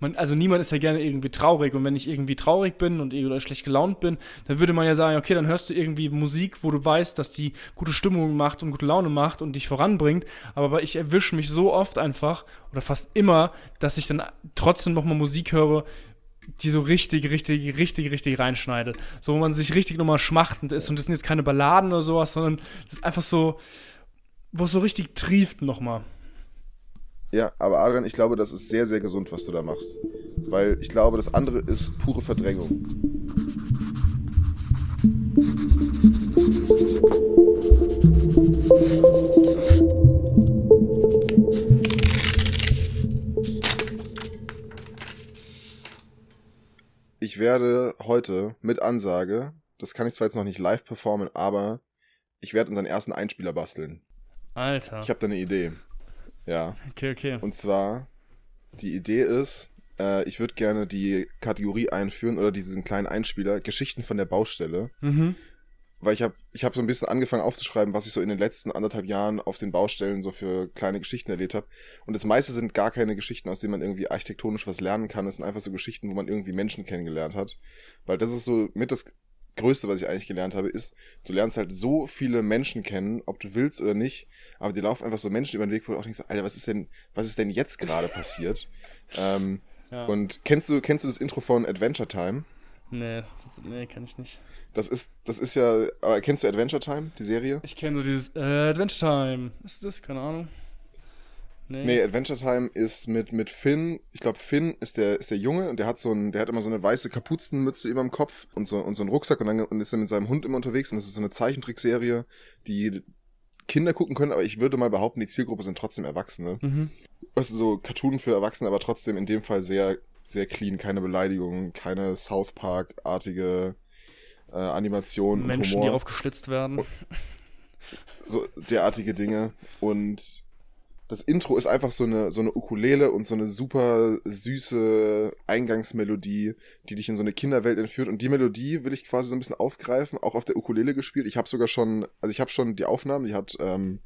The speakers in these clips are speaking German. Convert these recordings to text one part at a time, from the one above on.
man, also niemand ist ja gerne irgendwie traurig und wenn ich irgendwie traurig bin und oder schlecht gelaunt bin, dann würde man ja sagen, okay, dann hörst du irgendwie Musik, wo du weißt, dass die gute Stimmung macht und gute Laune macht und dich voranbringt, aber ich erwische mich so oft einfach oder fast immer, dass ich dann trotzdem nochmal Musik höre, die so richtig, richtig, richtig, richtig reinschneidet. So, wo man sich richtig nochmal schmachtend ist. Und das sind jetzt keine Balladen oder sowas, sondern das ist einfach so, wo es so richtig trieft nochmal. Ja, aber Adrian, ich glaube, das ist sehr, sehr gesund, was du da machst. Weil ich glaube, das andere ist pure Verdrängung. Ich werde heute mit Ansage, das kann ich zwar jetzt noch nicht live performen, aber ich werde unseren ersten Einspieler basteln. Alter. Ich habe da eine Idee. Ja. Okay, okay. Und zwar, die Idee ist, äh, ich würde gerne die Kategorie einführen oder diesen kleinen Einspieler, Geschichten von der Baustelle. Mhm. Weil ich habe ich hab so ein bisschen angefangen aufzuschreiben, was ich so in den letzten anderthalb Jahren auf den Baustellen so für kleine Geschichten erlebt habe. Und das meiste sind gar keine Geschichten, aus denen man irgendwie architektonisch was lernen kann. Es sind einfach so Geschichten, wo man irgendwie Menschen kennengelernt hat. Weil das ist so mit das Größte, was ich eigentlich gelernt habe, ist, du lernst halt so viele Menschen kennen, ob du willst oder nicht, aber dir laufen einfach so Menschen über den Weg, wo du auch denkst, Alter, was ist denn, was ist denn jetzt gerade passiert? ähm, ja. Und kennst du, kennst du das Intro von Adventure Time? Nee, das, nee, kenn ich nicht. Das ist, das ist ja, aber kennst du Adventure Time, die Serie? Ich kenne nur dieses äh, Adventure Time. Ist das? Keine Ahnung. Nee. nee, Adventure Time ist mit, mit Finn, ich glaube Finn ist der, ist der Junge und der hat so ein, der hat immer so eine weiße Kapuzenmütze über dem Kopf und so, und so einen Rucksack und dann und ist dann mit seinem Hund immer unterwegs und das ist so eine Zeichentrickserie, die Kinder gucken können, aber ich würde mal behaupten, die Zielgruppe sind trotzdem Erwachsene. Mhm. Also so Cartoon für Erwachsene, aber trotzdem in dem Fall sehr, sehr clean, keine Beleidigungen, keine South Park-artige äh, Animation Menschen, und die aufgeschlitzt werden. So derartige Dinge und das Intro ist einfach so eine, so eine Ukulele und so eine super süße Eingangsmelodie, die dich in so eine Kinderwelt entführt. Und die Melodie will ich quasi so ein bisschen aufgreifen, auch auf der Ukulele gespielt. Ich habe sogar schon, also ich habe schon die Aufnahmen, die hat ähm,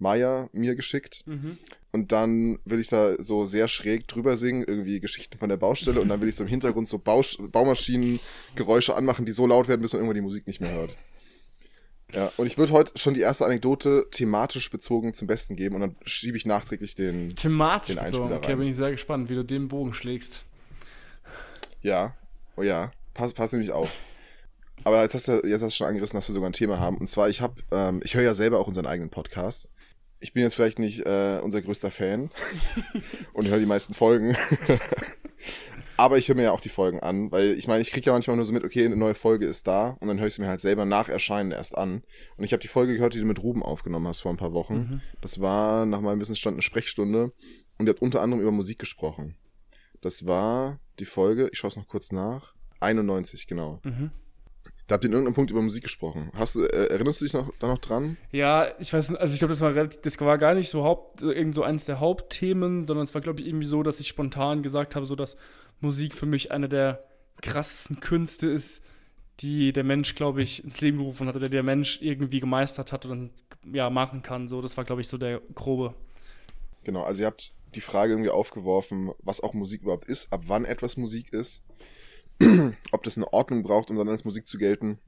Maya mir geschickt. Mhm. Und dann will ich da so sehr schräg drüber singen, irgendwie Geschichten von der Baustelle. und dann will ich so im Hintergrund so Bausch Baumaschinengeräusche anmachen, die so laut werden, bis man irgendwann die Musik nicht mehr hört. Ja, und ich würde heute schon die erste Anekdote thematisch bezogen zum Besten geben und dann schiebe ich nachträglich den, thematisch den bezogen. Okay, bin ich sehr gespannt, wie du den Bogen schlägst. Ja, oh ja, pass, pass nämlich auf. Aber jetzt hast du jetzt hast du schon angerissen, dass wir sogar ein Thema haben. Und zwar, ich habe, ähm, ich höre ja selber auch unseren eigenen Podcast. Ich bin jetzt vielleicht nicht äh, unser größter Fan und höre die meisten Folgen. Aber ich höre mir ja auch die Folgen an, weil ich meine, ich kriege ja manchmal nur so mit, okay, eine neue Folge ist da und dann höre ich sie mir halt selber nach Erscheinen erst an. Und ich habe die Folge gehört, die du mit Ruben aufgenommen hast vor ein paar Wochen. Mhm. Das war nach meinem Wissensstand eine Sprechstunde und ihr habt unter anderem über Musik gesprochen. Das war die Folge, ich schaue es noch kurz nach, 91, genau. Mhm. Da habt ihr in irgendeinem Punkt über Musik gesprochen. Hast du, äh, erinnerst du dich noch, da noch dran? Ja, ich weiß nicht, also ich glaube, das war relativ, das war gar nicht so Haupt, irgend so eins der Hauptthemen, sondern es war, glaube ich, irgendwie so, dass ich spontan gesagt habe, so dass Musik für mich eine der krassesten Künste ist, die der Mensch, glaube ich, ins Leben gerufen hat oder der Mensch irgendwie gemeistert hat und ja, machen kann. So, das war, glaube ich, so der grobe. Genau, also ihr habt die Frage irgendwie aufgeworfen, was auch Musik überhaupt ist, ab wann etwas Musik ist, ob das eine Ordnung braucht, um dann als Musik zu gelten.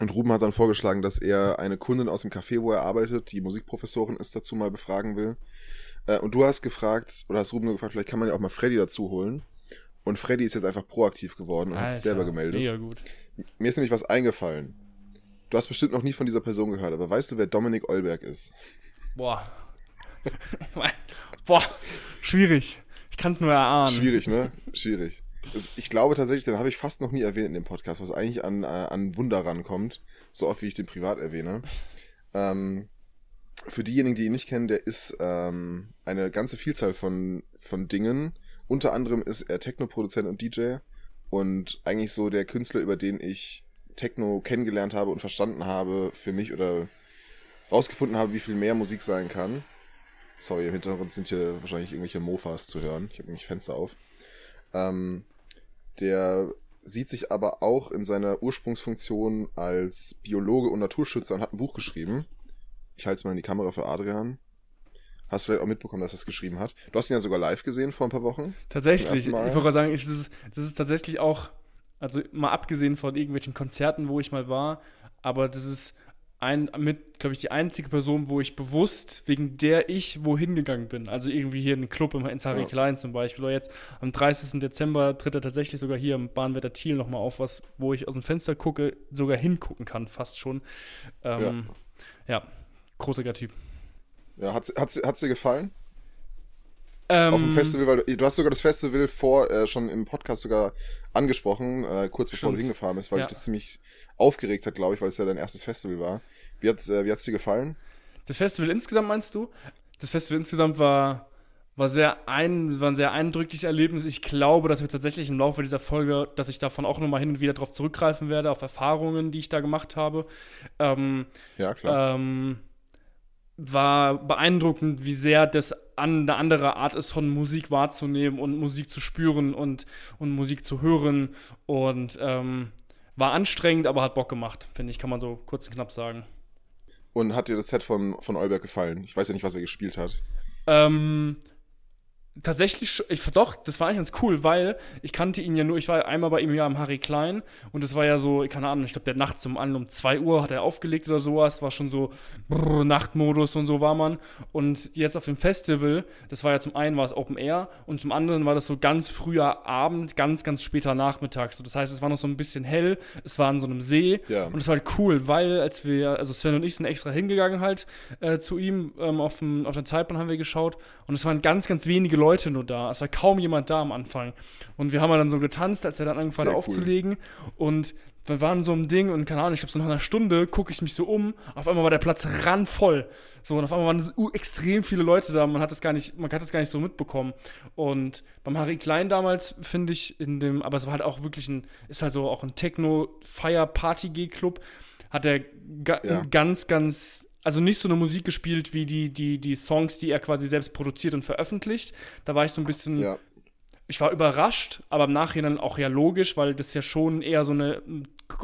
Und Ruben hat dann vorgeschlagen, dass er eine Kundin aus dem Café, wo er arbeitet, die Musikprofessorin ist, dazu mal befragen will. Äh, und du hast gefragt, oder hast Ruben gefragt, vielleicht kann man ja auch mal Freddy dazu holen. Und Freddy ist jetzt einfach proaktiv geworden und Alter, hat sich selber gemeldet. Mega gut. Mir ist nämlich was eingefallen. Du hast bestimmt noch nie von dieser Person gehört, aber weißt du, wer Dominik Olberg ist? Boah. Boah, schwierig. Ich kann es nur erahnen. Schwierig, ne? Schwierig. Ich glaube tatsächlich, den habe ich fast noch nie erwähnt in dem Podcast, was eigentlich an, äh, an Wunder rankommt. So oft, wie ich den privat erwähne. Ähm, für diejenigen, die ihn nicht kennen, der ist ähm, eine ganze Vielzahl von, von Dingen, unter anderem ist er Techno-Produzent und DJ und eigentlich so der Künstler, über den ich Techno kennengelernt habe und verstanden habe für mich oder rausgefunden habe, wie viel mehr Musik sein kann. Sorry, im Hintergrund sind hier wahrscheinlich irgendwelche Mofas zu hören. Ich habe nämlich Fenster auf. Ähm, der sieht sich aber auch in seiner Ursprungsfunktion als Biologe und Naturschützer und hat ein Buch geschrieben. Ich halte es mal in die Kamera für Adrian. Hast du vielleicht auch mitbekommen, dass er es geschrieben hat. Du hast ihn ja sogar live gesehen vor ein paar Wochen. Tatsächlich. Ich wollte gerade sagen, das, ist, das ist tatsächlich auch, also mal abgesehen von irgendwelchen Konzerten, wo ich mal war, aber das ist ein, mit, glaube ich, die einzige Person, wo ich bewusst, wegen der ich wohin gegangen bin. Also irgendwie hier in einen Club in Harry ja. Klein zum Beispiel. Oder jetzt am 30. Dezember tritt er tatsächlich sogar hier im Bahnwetter Thiel nochmal auf, was, wo ich aus dem Fenster gucke, sogar hingucken kann, fast schon. Ähm, ja. ja, großartiger Typ. Ja, hat es dir gefallen? Ähm, Auf dem Festival, weil du, du, hast sogar das Festival vor, äh, schon im Podcast sogar angesprochen, äh, kurz bevor stimmt. du hingefahren bist, weil ja. dich das ziemlich aufgeregt hat, glaube ich, weil es ja dein erstes Festival war. Wie hat es äh, dir gefallen? Das Festival insgesamt meinst du? Das Festival insgesamt war, war, sehr ein, war ein sehr eindrückliches Erlebnis. Ich glaube, dass wir tatsächlich im Laufe dieser Folge, dass ich davon auch nochmal hin und wieder darauf zurückgreifen werde, auf Erfahrungen, die ich da gemacht habe. Ähm, ja, klar. Ähm, war beeindruckend, wie sehr das eine andere Art ist, von Musik wahrzunehmen und Musik zu spüren und, und Musik zu hören. Und ähm, war anstrengend, aber hat Bock gemacht, finde ich, kann man so kurz und knapp sagen. Und hat dir das Set von, von Olberg gefallen? Ich weiß ja nicht, was er gespielt hat. Ähm, tatsächlich, ich doch, das war eigentlich ganz cool, weil ich kannte ihn ja nur, ich war einmal bei ihm ja am Harry Klein und das war ja so, keine Ahnung, ich glaube, der nachts um, um 2 Uhr hat er aufgelegt oder sowas, war schon so brrr, Nachtmodus und so war man. Und jetzt auf dem Festival, das war ja zum einen war es Open Air und zum anderen war das so ganz früher Abend, ganz, ganz später Nachmittag. So, das heißt, es war noch so ein bisschen hell, es war an so einem See ja. und es war halt cool, weil als wir, also Sven und ich sind extra hingegangen halt äh, zu ihm, ähm, auf, dem, auf der Zeitbahn haben wir geschaut und es waren ganz, ganz wenige Leute Leute nur da. Es war kaum jemand da am Anfang. Und wir haben dann so getanzt, als er dann angefangen hat aufzulegen. Und wir waren so ein Ding und keine Ahnung, ich glaube, so nach einer Stunde gucke ich mich so um. Auf einmal war der Platz randvoll. So, und auf einmal waren so extrem viele Leute da. Man hat das gar nicht, man hat das gar nicht so mitbekommen. Und beim Harry Klein damals, finde ich, in dem, aber es war halt auch wirklich ein, ist halt so auch ein Techno-Fire-Party-G-Club, hat er ga, ja. ganz, ganz also nicht so eine Musik gespielt wie die, die, die Songs, die er quasi selbst produziert und veröffentlicht. Da war ich so ein bisschen. Ja. Ich war überrascht, aber im Nachhinein auch ja logisch, weil das ja schon eher so eine,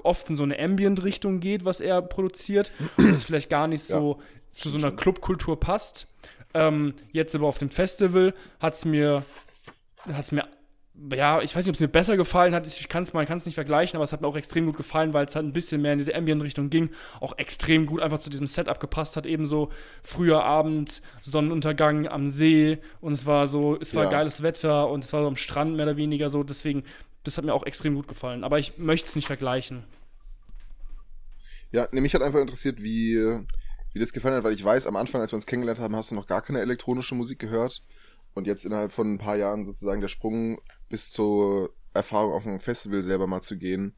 oft in so eine Ambient-Richtung geht, was er produziert. Und das vielleicht gar nicht so ja. zu so einer Clubkultur passt. Ähm, jetzt aber auf dem Festival hat es mir, hat's mir ja, ich weiß nicht, ob es mir besser gefallen hat. Ich kann es mal, kann es nicht vergleichen, aber es hat mir auch extrem gut gefallen, weil es halt ein bisschen mehr in diese Ambient-Richtung ging. Auch extrem gut einfach zu diesem Setup gepasst hat. Ebenso früher Abend, Sonnenuntergang am See und es war so, es war ja. geiles Wetter und es war so am Strand mehr oder weniger so. Deswegen, das hat mir auch extrem gut gefallen. Aber ich möchte es nicht vergleichen. Ja, nämlich hat einfach interessiert, wie, wie das gefallen hat, weil ich weiß, am Anfang, als wir uns kennengelernt haben, hast du noch gar keine elektronische Musik gehört. Und jetzt innerhalb von ein paar Jahren sozusagen der Sprung bis zur Erfahrung auf einem Festival selber mal zu gehen.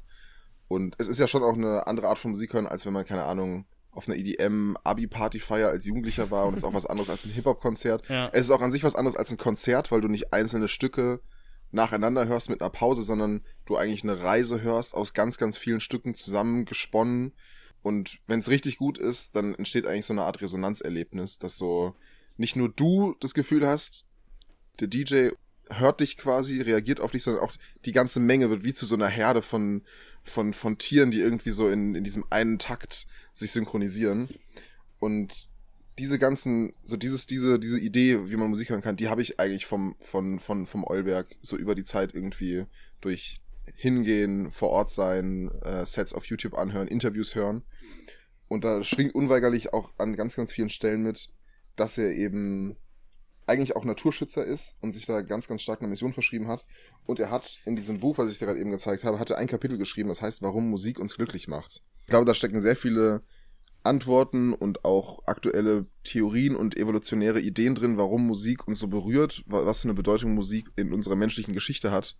Und es ist ja schon auch eine andere Art von Musik hören, als wenn man, keine Ahnung, auf einer EDM-Abi-Party-Feier als Jugendlicher war und es ist auch was anderes als ein Hip-Hop-Konzert. Ja. Es ist auch an sich was anderes als ein Konzert, weil du nicht einzelne Stücke nacheinander hörst mit einer Pause, sondern du eigentlich eine Reise hörst aus ganz, ganz vielen Stücken zusammengesponnen. Und wenn es richtig gut ist, dann entsteht eigentlich so eine Art Resonanzerlebnis, dass so nicht nur du das Gefühl hast, der DJ hört dich quasi, reagiert auf dich, sondern auch die ganze Menge wird wie zu so einer Herde von, von, von Tieren, die irgendwie so in, in diesem einen Takt sich synchronisieren. Und diese ganzen, so dieses, diese, diese Idee, wie man Musik hören kann, die habe ich eigentlich vom, von, von, vom Eulberg so über die Zeit irgendwie durch hingehen, vor Ort sein, äh, Sets auf YouTube anhören, Interviews hören. Und da schwingt unweigerlich auch an ganz, ganz vielen Stellen mit, dass er eben eigentlich auch Naturschützer ist und sich da ganz, ganz stark einer Mission verschrieben hat. Und er hat in diesem Buch, was ich dir gerade eben gezeigt habe, hatte ein Kapitel geschrieben, das heißt, warum Musik uns glücklich macht. Ich glaube, da stecken sehr viele Antworten und auch aktuelle Theorien und evolutionäre Ideen drin, warum Musik uns so berührt, was für eine Bedeutung Musik in unserer menschlichen Geschichte hat.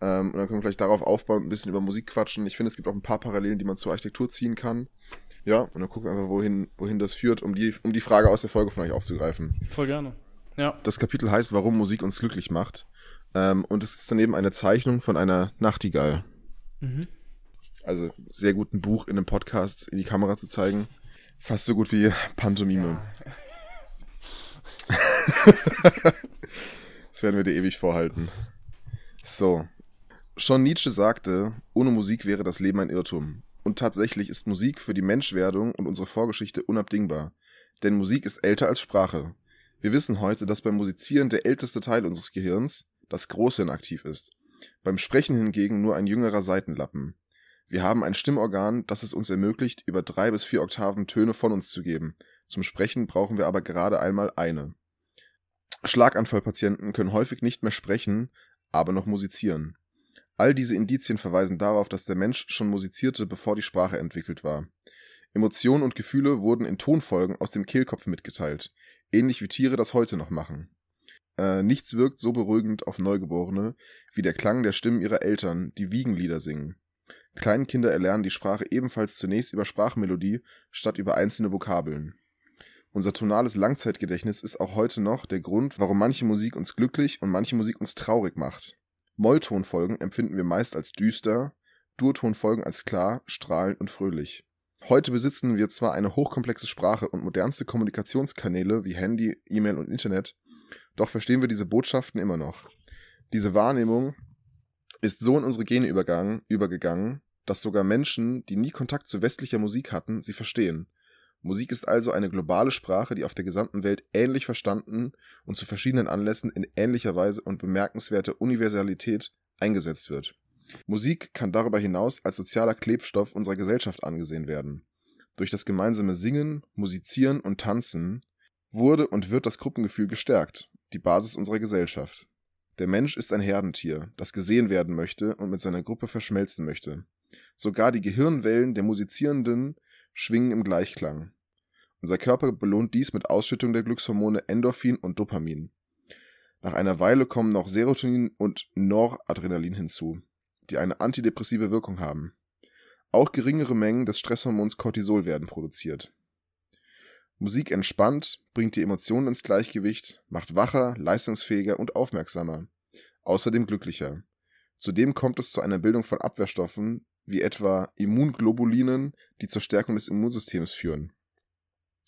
Ähm, und dann können wir gleich darauf aufbauen, ein bisschen über Musik quatschen. Ich finde, es gibt auch ein paar Parallelen, die man zur Architektur ziehen kann. Ja, und dann gucken wir einfach, wohin, wohin das führt, um die, um die Frage aus der Folge von euch aufzugreifen. Voll gerne. Ja. Das Kapitel heißt, warum Musik uns glücklich macht. Ähm, und es ist daneben eine Zeichnung von einer Nachtigall. Mhm. Also sehr gut ein Buch in einem Podcast in die Kamera zu zeigen. Fast so gut wie Pantomime. Ja. das werden wir dir ewig vorhalten. So. Schon Nietzsche sagte, ohne Musik wäre das Leben ein Irrtum. Und tatsächlich ist Musik für die Menschwerdung und unsere Vorgeschichte unabdingbar. Denn Musik ist älter als Sprache. Wir wissen heute, dass beim Musizieren der älteste Teil unseres Gehirns, das Großhirn, aktiv ist. Beim Sprechen hingegen nur ein jüngerer Seitenlappen. Wir haben ein Stimmorgan, das es uns ermöglicht, über drei bis vier Oktaven Töne von uns zu geben. Zum Sprechen brauchen wir aber gerade einmal eine. Schlaganfallpatienten können häufig nicht mehr sprechen, aber noch musizieren. All diese Indizien verweisen darauf, dass der Mensch schon musizierte, bevor die Sprache entwickelt war. Emotionen und Gefühle wurden in Tonfolgen aus dem Kehlkopf mitgeteilt, ähnlich wie Tiere das heute noch machen. Äh, nichts wirkt so beruhigend auf Neugeborene wie der Klang der Stimmen ihrer Eltern, die Wiegenlieder singen. Kleinkinder erlernen die Sprache ebenfalls zunächst über Sprachmelodie statt über einzelne Vokabeln. Unser tonales Langzeitgedächtnis ist auch heute noch der Grund, warum manche Musik uns glücklich und manche Musik uns traurig macht. Molltonfolgen empfinden wir meist als düster, Durtonfolgen als klar, strahlend und fröhlich. Heute besitzen wir zwar eine hochkomplexe Sprache und modernste Kommunikationskanäle wie Handy, E-Mail und Internet, doch verstehen wir diese Botschaften immer noch. Diese Wahrnehmung ist so in unsere Gene übergegangen, dass sogar Menschen, die nie Kontakt zu westlicher Musik hatten, sie verstehen. Musik ist also eine globale Sprache, die auf der gesamten Welt ähnlich verstanden und zu verschiedenen Anlässen in ähnlicher Weise und bemerkenswerter Universalität eingesetzt wird. Musik kann darüber hinaus als sozialer Klebstoff unserer Gesellschaft angesehen werden. Durch das gemeinsame Singen, Musizieren und Tanzen wurde und wird das Gruppengefühl gestärkt, die Basis unserer Gesellschaft. Der Mensch ist ein Herdentier, das gesehen werden möchte und mit seiner Gruppe verschmelzen möchte. Sogar die Gehirnwellen der Musizierenden schwingen im Gleichklang. Unser Körper belohnt dies mit Ausschüttung der Glückshormone Endorphin und Dopamin. Nach einer Weile kommen noch Serotonin und Noradrenalin hinzu die eine antidepressive Wirkung haben. Auch geringere Mengen des Stresshormons Cortisol werden produziert. Musik entspannt, bringt die Emotionen ins Gleichgewicht, macht wacher, leistungsfähiger und aufmerksamer, außerdem glücklicher. Zudem kommt es zu einer Bildung von Abwehrstoffen, wie etwa Immunglobulinen, die zur Stärkung des Immunsystems führen.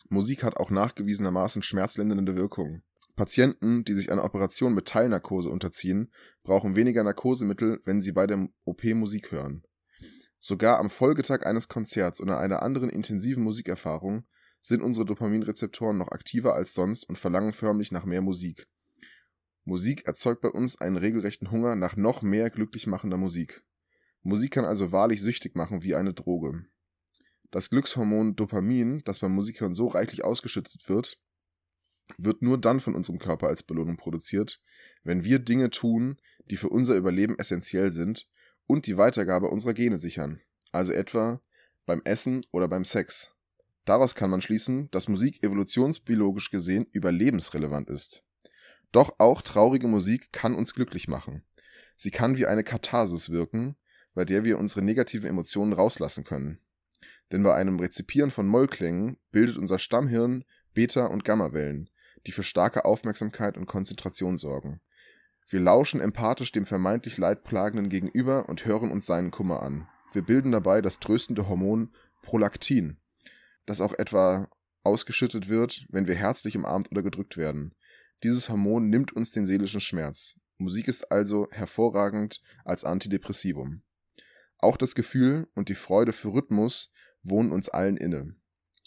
Musik hat auch nachgewiesenermaßen schmerzlindernde Wirkung. Patienten, die sich einer Operation mit Teilnarkose unterziehen, brauchen weniger Narkosemittel, wenn sie bei der OP Musik hören. Sogar am Folgetag eines Konzerts oder einer anderen intensiven Musikerfahrung sind unsere Dopaminrezeptoren noch aktiver als sonst und verlangen förmlich nach mehr Musik. Musik erzeugt bei uns einen regelrechten Hunger nach noch mehr glücklich machender Musik. Musik kann also wahrlich süchtig machen wie eine Droge. Das Glückshormon Dopamin, das beim Musikhören so reichlich ausgeschüttet wird, wird nur dann von unserem Körper als Belohnung produziert, wenn wir Dinge tun, die für unser Überleben essentiell sind und die Weitergabe unserer Gene sichern, also etwa beim Essen oder beim Sex. Daraus kann man schließen, dass Musik evolutionsbiologisch gesehen überlebensrelevant ist. Doch auch traurige Musik kann uns glücklich machen. Sie kann wie eine Katharsis wirken, bei der wir unsere negativen Emotionen rauslassen können. Denn bei einem Rezipieren von Mollklängen bildet unser Stammhirn Beta- und Gammawellen, die für starke Aufmerksamkeit und Konzentration sorgen. Wir lauschen empathisch dem vermeintlich Leidplagenden gegenüber und hören uns seinen Kummer an. Wir bilden dabei das tröstende Hormon Prolaktin, das auch etwa ausgeschüttet wird, wenn wir herzlich umarmt oder gedrückt werden. Dieses Hormon nimmt uns den seelischen Schmerz. Musik ist also hervorragend als Antidepressivum. Auch das Gefühl und die Freude für Rhythmus wohnen uns allen inne.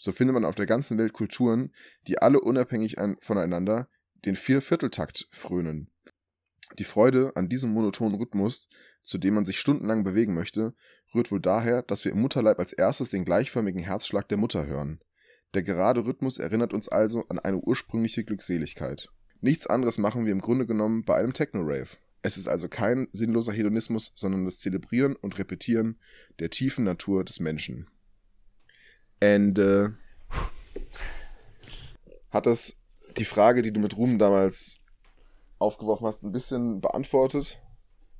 So findet man auf der ganzen Welt Kulturen, die alle unabhängig voneinander den Viervierteltakt frönen. Die Freude an diesem monotonen Rhythmus, zu dem man sich stundenlang bewegen möchte, rührt wohl daher, dass wir im Mutterleib als erstes den gleichförmigen Herzschlag der Mutter hören. Der gerade Rhythmus erinnert uns also an eine ursprüngliche Glückseligkeit. Nichts anderes machen wir im Grunde genommen bei einem Techno-Rave. Es ist also kein sinnloser Hedonismus, sondern das Zelebrieren und Repetieren der tiefen Natur des Menschen. Ende. Hat das die Frage, die du mit Ruhm damals aufgeworfen hast, ein bisschen beantwortet?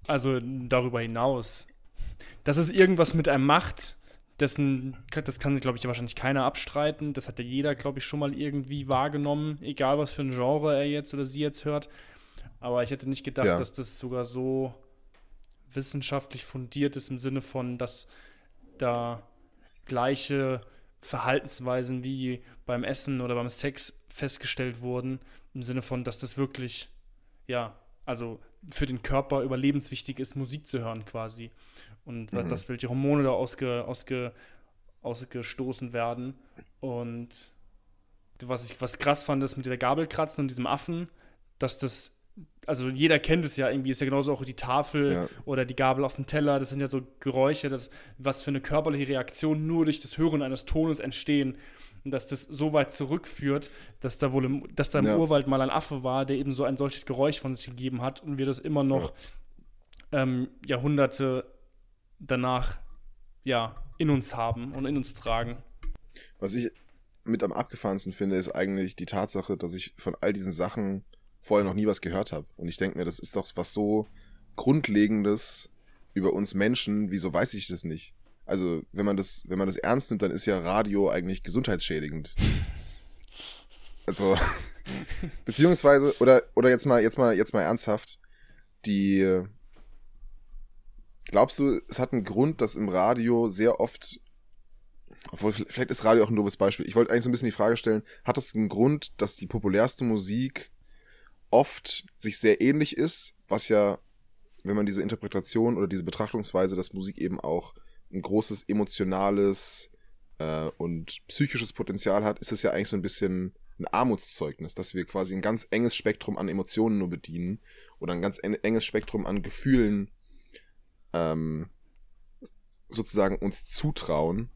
Also darüber hinaus, dass es irgendwas mit einem macht, dessen, das kann sich, glaube ich, wahrscheinlich keiner abstreiten. Das hat ja jeder, glaube ich, schon mal irgendwie wahrgenommen, egal was für ein Genre er jetzt oder sie jetzt hört. Aber ich hätte nicht gedacht, ja. dass das sogar so wissenschaftlich fundiert ist im Sinne von, dass da gleiche Verhaltensweisen wie beim Essen oder beim Sex festgestellt wurden, im Sinne von, dass das wirklich, ja, also für den Körper überlebenswichtig ist, Musik zu hören quasi. Und mhm. dass welche Hormone da ausge, ausge, ausgestoßen werden. Und was ich was krass fand, ist mit dieser Gabelkratzen und diesem Affen, dass das also jeder kennt es ja irgendwie, ist ja genauso auch die Tafel Ja. oder die Gabel auf dem Teller, das sind ja so Geräusche, das, was für eine körperliche Reaktion nur durch das Hören eines Tones entstehen. Und dass das so weit zurückführt, dass da wohl im, dass da im Ja. Urwald mal ein Affe war, der eben so ein solches Geräusch von sich gegeben hat und wir das immer noch ähm, Jahrhunderte danach ja, in uns haben und in uns tragen. Was ich mit am abgefahrensten finde, ist eigentlich die Tatsache, dass ich von all diesen Sachen vorher noch nie was gehört habe. Und ich denke mir, das ist doch was so Grundlegendes über uns Menschen, wieso weiß ich das nicht? Also, wenn man das, wenn man das ernst nimmt, dann ist ja Radio eigentlich gesundheitsschädigend. Also, beziehungsweise, oder, oder jetzt mal, jetzt mal, jetzt mal ernsthaft, die, glaubst du, es hat einen Grund, dass im Radio sehr oft obwohl, vielleicht ist Radio auch ein doofes Beispiel. Ich wollte eigentlich so ein bisschen die Frage stellen, hat es einen Grund, dass die populärste Musik oft sich sehr ähnlich ist, was ja, wenn man diese Interpretation oder diese Betrachtungsweise, dass Musik eben auch ein großes emotionales äh, und psychisches Potenzial hat, ist es ja eigentlich so ein bisschen ein Armutszeugnis, dass wir quasi ein ganz enges Spektrum an Emotionen nur bedienen oder ein ganz en- enges Spektrum an Gefühlen ähm, sozusagen uns zutrauen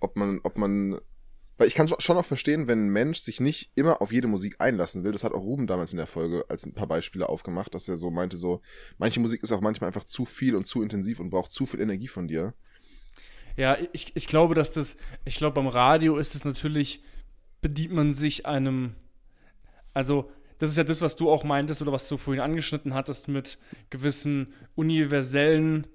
ob man, ob man, weil ich kann scho- schon auch verstehen, wenn ein Mensch sich nicht immer auf jede Musik einlassen will. Das hat auch Ruben damals in der Folge als ein paar Beispiele aufgemacht, dass er so meinte, so, manche Musik ist auch manchmal einfach zu viel und zu intensiv und braucht zu viel Energie von dir. Ja, ich, ich glaube, dass das, ich glaube, beim Radio ist es natürlich, bedient man sich einem, also, das ist ja das, was du auch meintest oder was du vorhin angeschnitten hattest mit gewissen universellen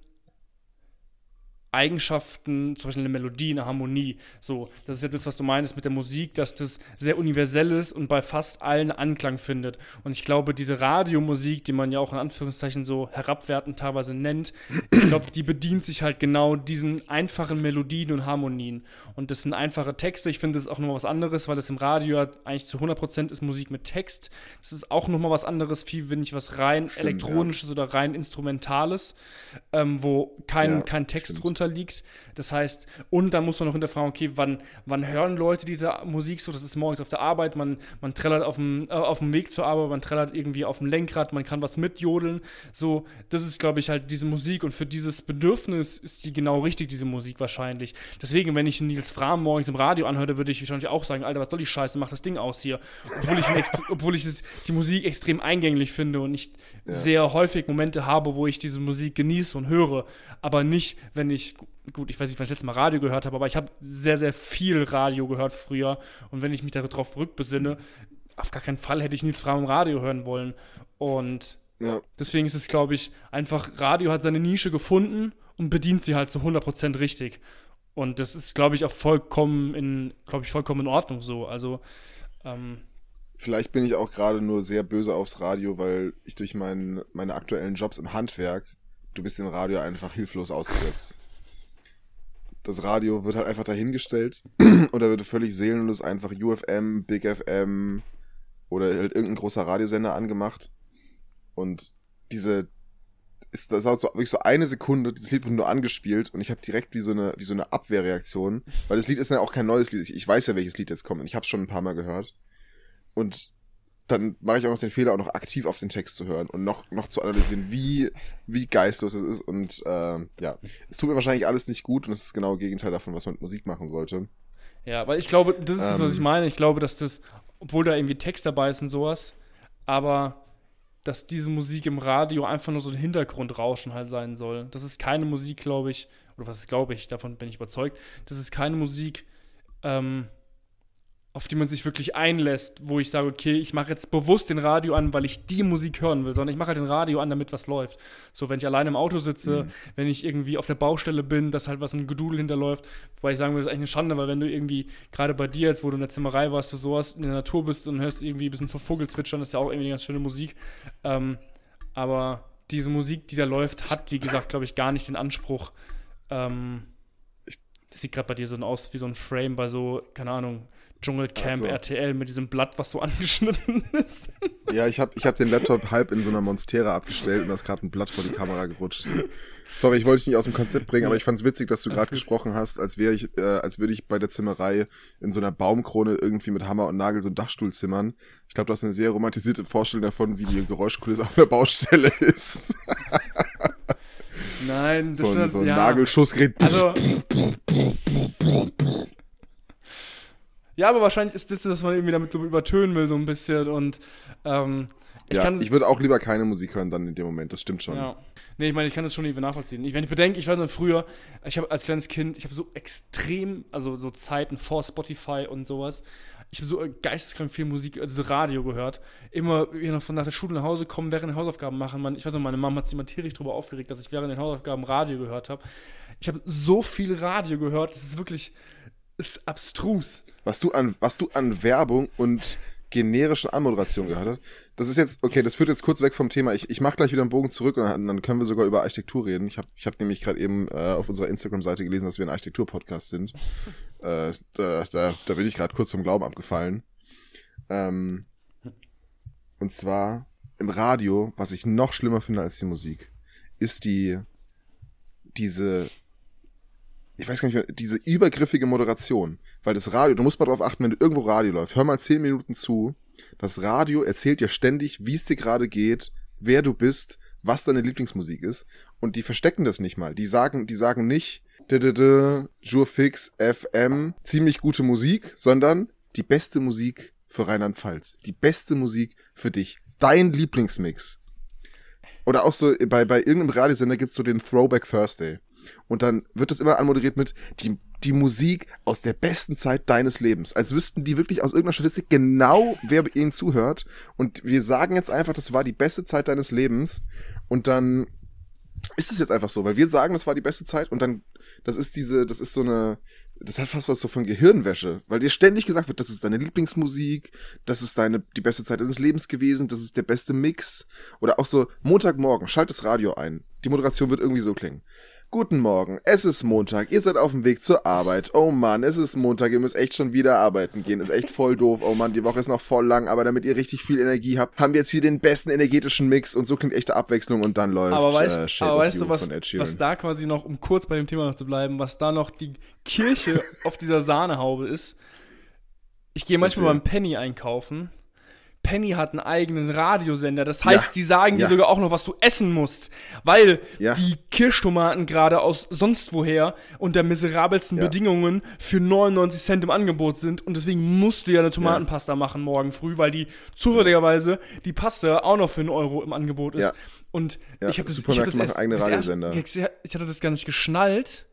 Eigenschaften, zum Beispiel eine Melodie, eine Harmonie. So, das ist ja das, was du meinst mit der Musik, dass das sehr universell ist und bei fast allen Anklang findet. Und ich glaube, diese Radiomusik, die man ja auch in Anführungszeichen so herabwertend teilweise nennt, ich glaube, die bedient sich halt genau diesen einfachen Melodien und Harmonien. Und das sind einfache Texte. Ich finde, das ist auch nochmal was anderes, weil das im Radio ja eigentlich zu 100% ist Musik mit Text. Das ist auch nochmal was anderes, viel, wenn ich was rein Stimmt, elektronisches oder rein instrumentales, ähm, wo kein, Ja, kein Text stimmt. drunter liegt. Das heißt, und dann muss man noch hinterfragen, okay, wann, wann hören Leute diese Musik so? Das ist morgens auf der Arbeit, man, man trällert auf dem, äh, auf dem Weg zur Arbeit, man trällert irgendwie auf dem Lenkrad, man kann was mitjodeln. So, das ist, glaube ich, halt diese Musik und für dieses Bedürfnis ist die genau richtig, diese Musik wahrscheinlich. Deswegen, wenn ich Nils Fram morgens im Radio anhöre, würde ich wahrscheinlich auch sagen, Alter, was soll die Scheiße, mach das Ding aus hier. Obwohl ich, obwohl ich es, die Musik extrem eingänglich finde und ich Ja. sehr häufig Momente habe, wo ich diese Musik genieße und höre, aber nicht, wenn ich, gut, ich weiß nicht, wann ich letztes Mal Radio gehört habe, aber ich habe sehr, sehr viel Radio gehört früher und wenn ich mich darauf rückbesinne, auf gar keinen Fall hätte ich Nils Fram im Radio hören wollen und Ja, deswegen ist es, glaube ich, einfach, Radio hat seine Nische gefunden und bedient sie halt zu 100% richtig. Und das ist, glaube ich, auch vollkommen in, glaube ich, vollkommen in Ordnung so. Also, ähm, vielleicht bin ich auch gerade nur sehr böse aufs Radio, weil ich durch mein, meine aktuellen Jobs im Handwerk, du bist dem Radio einfach hilflos ausgesetzt. Das Radio wird halt einfach dahingestellt oder wird völlig seelenlos einfach UFM, Big FM oder halt irgendein großer Radiosender angemacht. Und diese, ist, das dauert so, wirklich so eine Sekunde, dieses Lied wird nur angespielt und ich habe direkt wie so eine, wie so eine Abwehrreaktion, weil das Lied ist ja auch kein neues Lied. Ich, ich weiß ja, welches Lied jetzt kommt und ich habe schon ein paar Mal gehört. Und dann mache ich auch noch den Fehler, auch noch aktiv auf den Text zu hören und noch, noch zu analysieren, wie, wie geistlos es ist. Und ähm, ja, es tut mir wahrscheinlich alles nicht gut und es ist genau das Gegenteil davon, was man mit Musik machen sollte. ja, weil ich glaube, das ist das, was Ähm. ich meine. Ich glaube, dass das, obwohl da irgendwie Text dabei ist und sowas, aber dass diese Musik im Radio einfach nur so ein Hintergrundrauschen halt sein soll. Das ist keine Musik, glaube ich, oder was glaube ich, davon bin ich überzeugt, das ist keine Musik, ähm, auf die man sich wirklich einlässt, wo ich sage, okay, ich mache jetzt bewusst den Radio an, weil ich die Musik hören will, sondern ich mache halt den Radio an, damit was läuft. So, wenn ich alleine im Auto sitze, wenn ich irgendwie auf der Baustelle bin, dass halt was ein Gedudel hinterläuft, wobei ich sagen würde, das ist eigentlich eine Schande, weil wenn du irgendwie, gerade bei dir jetzt, wo du in der Zimmerei warst, du sowas in der Natur bist und hörst irgendwie ein bisschen zum Vogel zwitschern, das ist ja auch irgendwie eine ganz schöne Musik. Ähm, aber diese Musik, die da läuft, hat, wie gesagt, glaube ich, gar nicht den Anspruch, ähm, das sieht gerade bei dir so aus wie so ein Frame bei so, keine Ahnung, Dschungelcamp so. RTL mit diesem Blatt, was so angeschnitten ist. Ja, ich habe ich hab den Laptop halb in so einer Monstera abgestellt und da ist gerade ein Blatt vor die Kamera gerutscht. Sorry, ich wollte dich nicht aus dem Konzept bringen, aber ich fand es witzig, dass du gerade gesprochen hast, als wäre ich, äh, als würde ich bei der Zimmerei in so einer Baumkrone irgendwie mit Hammer und Nagel so einen Dachstuhl zimmern. Ich glaube, du hast eine sehr romantisierte Vorstellung davon, wie die Geräuschkulisse auf der Baustelle ist. Nein, das So ein, stimmt, so ein ja. Nagelschussgerät. Also. Ja, aber wahrscheinlich ist das, dass man irgendwie damit so übertönen will, so ein bisschen. Und ähm, ich ja, kann. ich würde auch lieber keine Musik hören dann in dem Moment, das stimmt schon. Ja. Nee, ich meine, ich kann das schon irgendwie nachvollziehen. Ich, wenn ich bedenke, ich weiß noch früher, ich habe als kleines Kind, ich habe so extrem, also so Zeiten vor Spotify und sowas, ich habe so geisteskrank viel Musik, also Radio gehört. Immer wieder von nach der Schule nach Hause kommen, während den Hausaufgaben machen. Man, ich weiß noch, meine Mama hat sich immer tierisch drüber aufgeregt, dass ich während den Hausaufgaben Radio gehört habe. Ich habe so viel Radio gehört, das ist wirklich, ist abstrus. Was du an, was du an Werbung und generische Anmoderation gehört hast, das ist jetzt, okay, das führt jetzt kurz weg vom Thema. Ich, ich mache gleich wieder einen Bogen zurück und dann, dann können wir sogar über Architektur reden. Ich habe ich hab nämlich gerade eben äh, auf unserer Instagram-Seite gelesen, dass wir ein Architektur-Podcast sind. äh, da, da, da bin ich gerade kurz vom Glauben abgefallen. Ähm, und zwar im Radio, was ich noch schlimmer finde als die Musik, ist die, diese, ich weiß gar nicht diese übergriffige Moderation. Weil das Radio, du musst mal drauf achten, wenn du irgendwo Radio läuft, hör mal zehn Minuten zu. Das Radio erzählt dir ständig, wie es dir gerade geht, wer du bist, was deine Lieblingsmusik ist. Und die verstecken das nicht mal. Die sagen, die sagen nicht, Jurfix FM, ziemlich gute Musik, sondern die beste Musik für Rheinland-Pfalz. Die beste Musik für dich. Dein Lieblingsmix. Oder auch so, bei, bei irgendeinem Radiosender gibt's so den Throwback Thursday. Und dann wird das immer anmoderiert mit die, die Musik aus der besten Zeit deines Lebens. Als wüssten die wirklich aus irgendeiner Statistik genau, wer ihnen zuhört. Und wir sagen jetzt einfach, das war die beste Zeit deines Lebens. Und dann ist es jetzt einfach so, weil wir sagen, das war die beste Zeit und dann, das ist diese, das ist so eine, das hat fast was so von Gehirnwäsche, weil dir ständig gesagt wird, das ist deine Lieblingsmusik, das ist deine, die beste Zeit deines Lebens gewesen, das ist der beste Mix. Oder auch so, Montagmorgen, schalt das Radio ein. Die Moderation wird irgendwie so klingen. Guten Morgen, es ist Montag, ihr seid auf dem Weg zur Arbeit. Oh Mann, es ist Montag, ihr müsst echt schon wieder arbeiten gehen. Ist echt voll doof. Oh Mann, die Woche ist noch voll lang, aber damit ihr richtig viel Energie habt, haben wir jetzt hier den besten energetischen Mix und so klingt echte Abwechslung und dann läuft Aber weißt, äh, aber weißt du, was, was da quasi noch, um kurz bei dem Thema noch zu bleiben, was da noch die Kirche auf dieser Sahnehaube ist? Ich gehe manchmal beim Penny einkaufen. Penny hat einen eigenen Radiosender. Das heißt, Ja. die sagen Ja. dir sogar auch noch, was du essen musst. Weil Ja. die Kirschtomaten gerade aus sonst woher unter miserabelsten. Bedingungen für 99 Cent im Angebot sind. Und deswegen musst du ja eine Tomatenpasta machen morgen früh, weil die zufälligerweise die Pasta auch noch für einen Euro im Angebot ist. Und ich habe das, ich hab das erst, eigene das erst, Radiosender. ich, ich hatte das gar nicht geschnallt.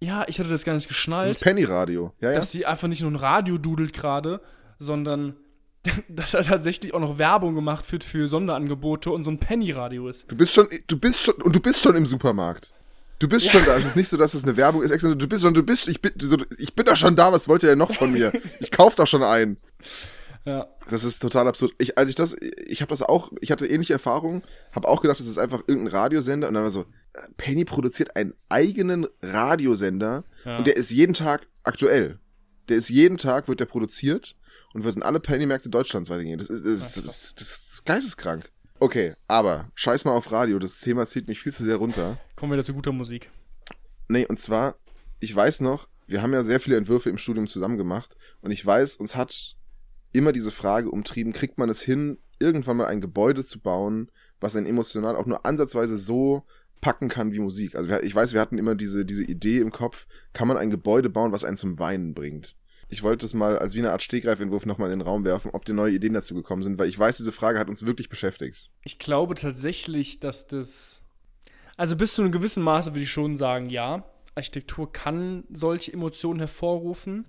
Ja, ich hatte das gar nicht Das geschnallt, ist Penny Radio. Ja, ja. dass sie einfach nicht nur ein Radio dudelt gerade, sondern dass er tatsächlich auch noch Werbung gemacht wird für Sonderangebote und so ein Penny-Radio ist. Du bist schon, du bist schon, und du bist schon im Supermarkt. Du bist schon da. Es ist nicht so, dass es eine Werbung ist. Du bist schon, du bist, ich bin, ich bin doch schon da. Was wollt ihr denn noch von mir? Ich kauf doch schon ein. Ja. Das ist total absurd. Ich, als ich das, ich habe das auch, ich hatte ähnliche Erfahrungen, habe auch gedacht, das ist einfach irgendein Radiosender und dann war so, Penny produziert einen eigenen Radiosender Ja. und der ist jeden Tag aktuell. Der ist jeden Tag, wird der produziert und wird in alle Penny-Märkte Deutschlands weitergehen. Das ist, das, ist, das, das ist geisteskrank. Okay, aber scheiß mal auf Radio, das Thema zieht mich viel zu sehr runter. Kommen wir wieder zu guter Musik. Nee, und zwar, ich weiß noch, wir haben ja sehr viele Entwürfe im Studium zusammen gemacht und ich weiß, uns hat immer diese Frage umtrieben, kriegt man es hin, irgendwann mal ein Gebäude zu bauen, was einen emotional auch nur ansatzweise so packen kann wie Musik. Also ich weiß, wir hatten immer diese, diese Idee im Kopf, kann man ein Gebäude bauen, was einen zum Weinen bringt. Ich wollte es mal als wie eine Art Stegreifentwurf nochmal in den Raum werfen, ob dir neue Ideen dazu gekommen sind, weil ich weiß, diese Frage hat uns wirklich beschäftigt. Ich glaube tatsächlich, dass das. Also bis zu einem gewissen Maße würde ich schon sagen, ja. Architektur kann solche Emotionen hervorrufen.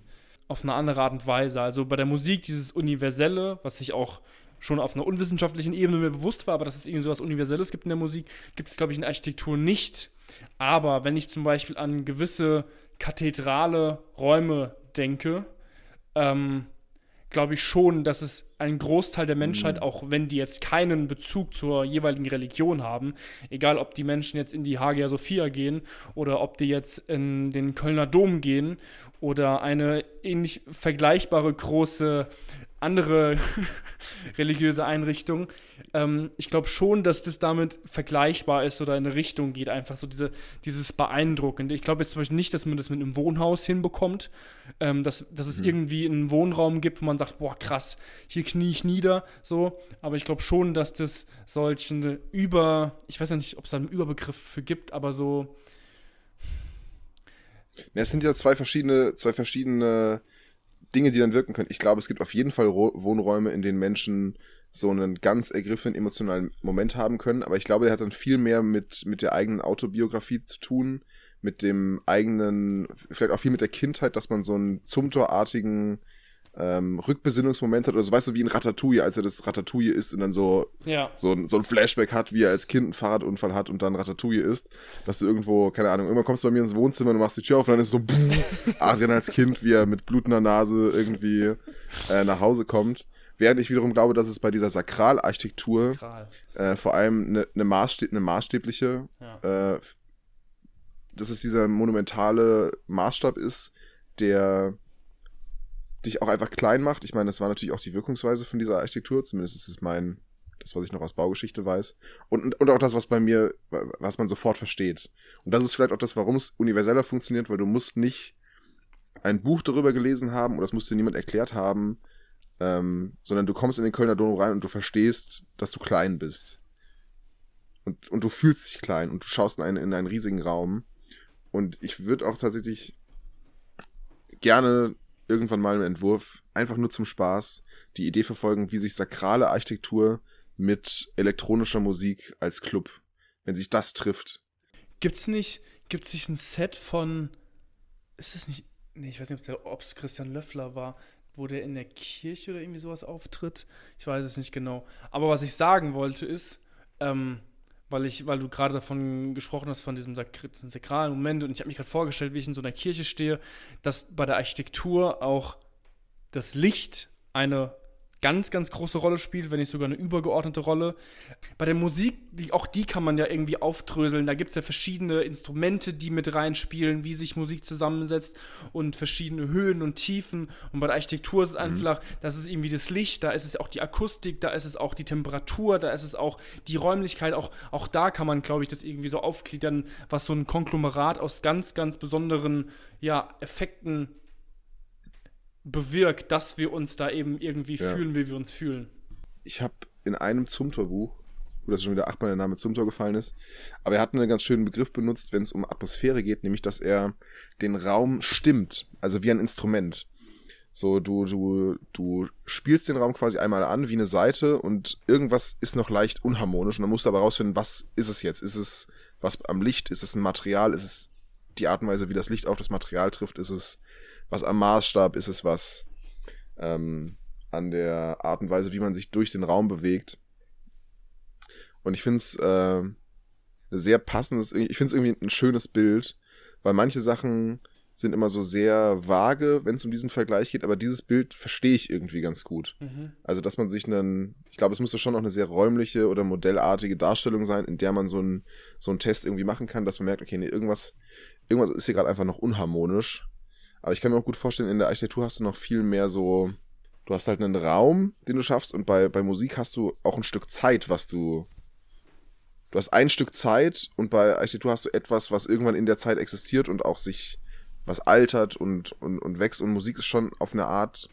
Auf eine andere Art und Weise. Also bei der Musik dieses Universelle, was ich auch schon auf einer unwissenschaftlichen Ebene mir bewusst war, aber dass es irgendwie so was Universelles gibt in der Musik, gibt es, glaube ich, in Architektur nicht. Aber wenn ich zum Beispiel an gewisse kathedrale Räume denke, ähm, glaube ich schon, dass es ein Großteil der Menschheit, mhm. auch wenn die jetzt keinen Bezug zur jeweiligen Religion haben, egal ob die Menschen jetzt in die Hagia Sophia gehen oder ob die jetzt in den Kölner Dom gehen oder eine ähnlich vergleichbare große andere religiöse Einrichtung. Ähm, ich glaube schon, dass das damit vergleichbar ist oder in eine Richtung geht, einfach so diese, dieses Beeindruckende. Ich glaube jetzt zum Beispiel nicht, dass man das mit einem Wohnhaus hinbekommt, ähm, dass, dass es mhm. irgendwie einen Wohnraum gibt, wo man sagt, boah, krass, hier knie ich nieder, so. Aber ich glaube schon, dass das solche über, ich weiß ja nicht, ob es da einen Überbegriff für gibt, aber so. Ja, es sind ja zwei verschiedene, zwei verschiedene Dinge, die dann wirken können. Ich glaube, es gibt auf jeden Fall Wohnräume, in denen Menschen so einen ganz ergriffenen emotionalen Moment haben können, aber ich glaube, der hat dann viel mehr mit, mit der eigenen Autobiografie zu tun, mit dem eigenen, vielleicht auch viel mit der Kindheit, dass man so einen Zumtor-artigen ähm, Rückbesinnungsmoment hat oder so, weißt du, wie in Ratatouille, als er das Ratatouille ist und dann so, ja. so, ein, so ein Flashback hat, wie er als Kind einen Fahrradunfall hat und dann Ratatouille ist, dass du irgendwo, keine Ahnung, irgendwann kommst du bei mir ins Wohnzimmer und machst die Tür auf und dann ist so Adrian als Kind, wie er mit blutender Nase irgendwie äh, nach Hause kommt. Während ich wiederum glaube, dass es bei dieser Sakralarchitektur Sakral. äh, vor allem eine, eine, Maßstäb eine maßstäbliche, ja. äh, dass es dieser monumentale Maßstab ist, der dich auch einfach klein macht. Ich meine, das war natürlich auch die Wirkungsweise von dieser Architektur, zumindest ist es mein, das, was ich noch aus Baugeschichte weiß. Und, und auch das, was bei mir, was man sofort versteht. Und das ist vielleicht auch das, warum es universeller funktioniert, weil du musst nicht ein Buch darüber gelesen haben oder das musst dir niemand erklärt haben, ähm, sondern du kommst in den Kölner Dom rein und du verstehst, dass du klein bist. Und, und du fühlst dich klein und du schaust in einen, in einen riesigen Raum. Und ich würde auch tatsächlich gerne irgendwann mal im Entwurf einfach nur zum Spaß die Idee verfolgen, wie sich sakrale Architektur mit elektronischer Musik als Club, wenn sich das trifft. Gibt's nicht, gibt's nicht ein Set von, ist das nicht, nee, ich weiß nicht, ob es Christian Löffler war, wo der in der Kirche oder irgendwie sowas auftritt. Ich weiß es nicht genau. Aber was ich sagen wollte ist, ähm, weil ich, weil du gerade davon gesprochen hast, von diesem sakralen Moment, und ich habe mich gerade vorgestellt, wie ich in so einer Kirche stehe, dass bei der Architektur auch das Licht eine ganz, ganz große Rolle spielt, wenn nicht sogar eine übergeordnete Rolle. Bei der Musik, auch die kann man ja irgendwie aufdröseln. Da gibt es ja verschiedene Instrumente, die mit reinspielen, wie sich Musik zusammensetzt und verschiedene Höhen und Tiefen. Und bei der Architektur ist es mhm. einfach, das ist irgendwie das Licht, da ist es auch die Akustik, da ist es auch die Temperatur, da ist es auch die Räumlichkeit. Auch, auch da kann man, glaube ich, das irgendwie so aufgliedern, was so ein Konglomerat aus ganz, ganz besonderen ja, Effekten bewirkt, dass wir uns da eben irgendwie ja. fühlen, wie wir uns fühlen. Ich habe in einem Zumtor-Buch, wo das schon wieder achtmal der Name Zumtor gefallen ist, aber er hat einen ganz schönen Begriff benutzt, wenn es um Atmosphäre geht, nämlich, dass er den Raum stimmt, also wie ein Instrument. So, du, du, du spielst den Raum quasi einmal an wie eine Seite und irgendwas ist noch leicht unharmonisch und dann musst du aber rausfinden, was ist es jetzt? Ist es was am Licht? Ist es ein Material? Ist es die Art und Weise, wie das Licht auf das Material trifft? Ist es was am Maßstab, ist es was ähm, an der Art und Weise, wie man sich durch den Raum bewegt. Und ich finde es äh, sehr passendes, ich finde es irgendwie ein schönes Bild, weil manche Sachen sind immer so sehr vage, wenn es um diesen Vergleich geht, aber dieses Bild verstehe ich irgendwie ganz gut. Mhm. Also, dass man sich einen, ich glaube, es müsste schon noch eine sehr räumliche oder modellartige Darstellung sein, in der man so einen so einen Test irgendwie machen kann, dass man merkt, okay, nee, irgendwas, irgendwas ist hier gerade einfach noch unharmonisch. Aber ich kann mir auch gut vorstellen, in der Architektur hast du noch viel mehr so. Du hast halt einen Raum, den du schaffst, und bei, bei Musik hast du auch ein Stück Zeit, was du. Du hast ein Stück Zeit und bei Architektur hast du etwas, was irgendwann in der Zeit existiert und auch sich was altert und, und, und wächst. Und Musik ist schon auf eine Art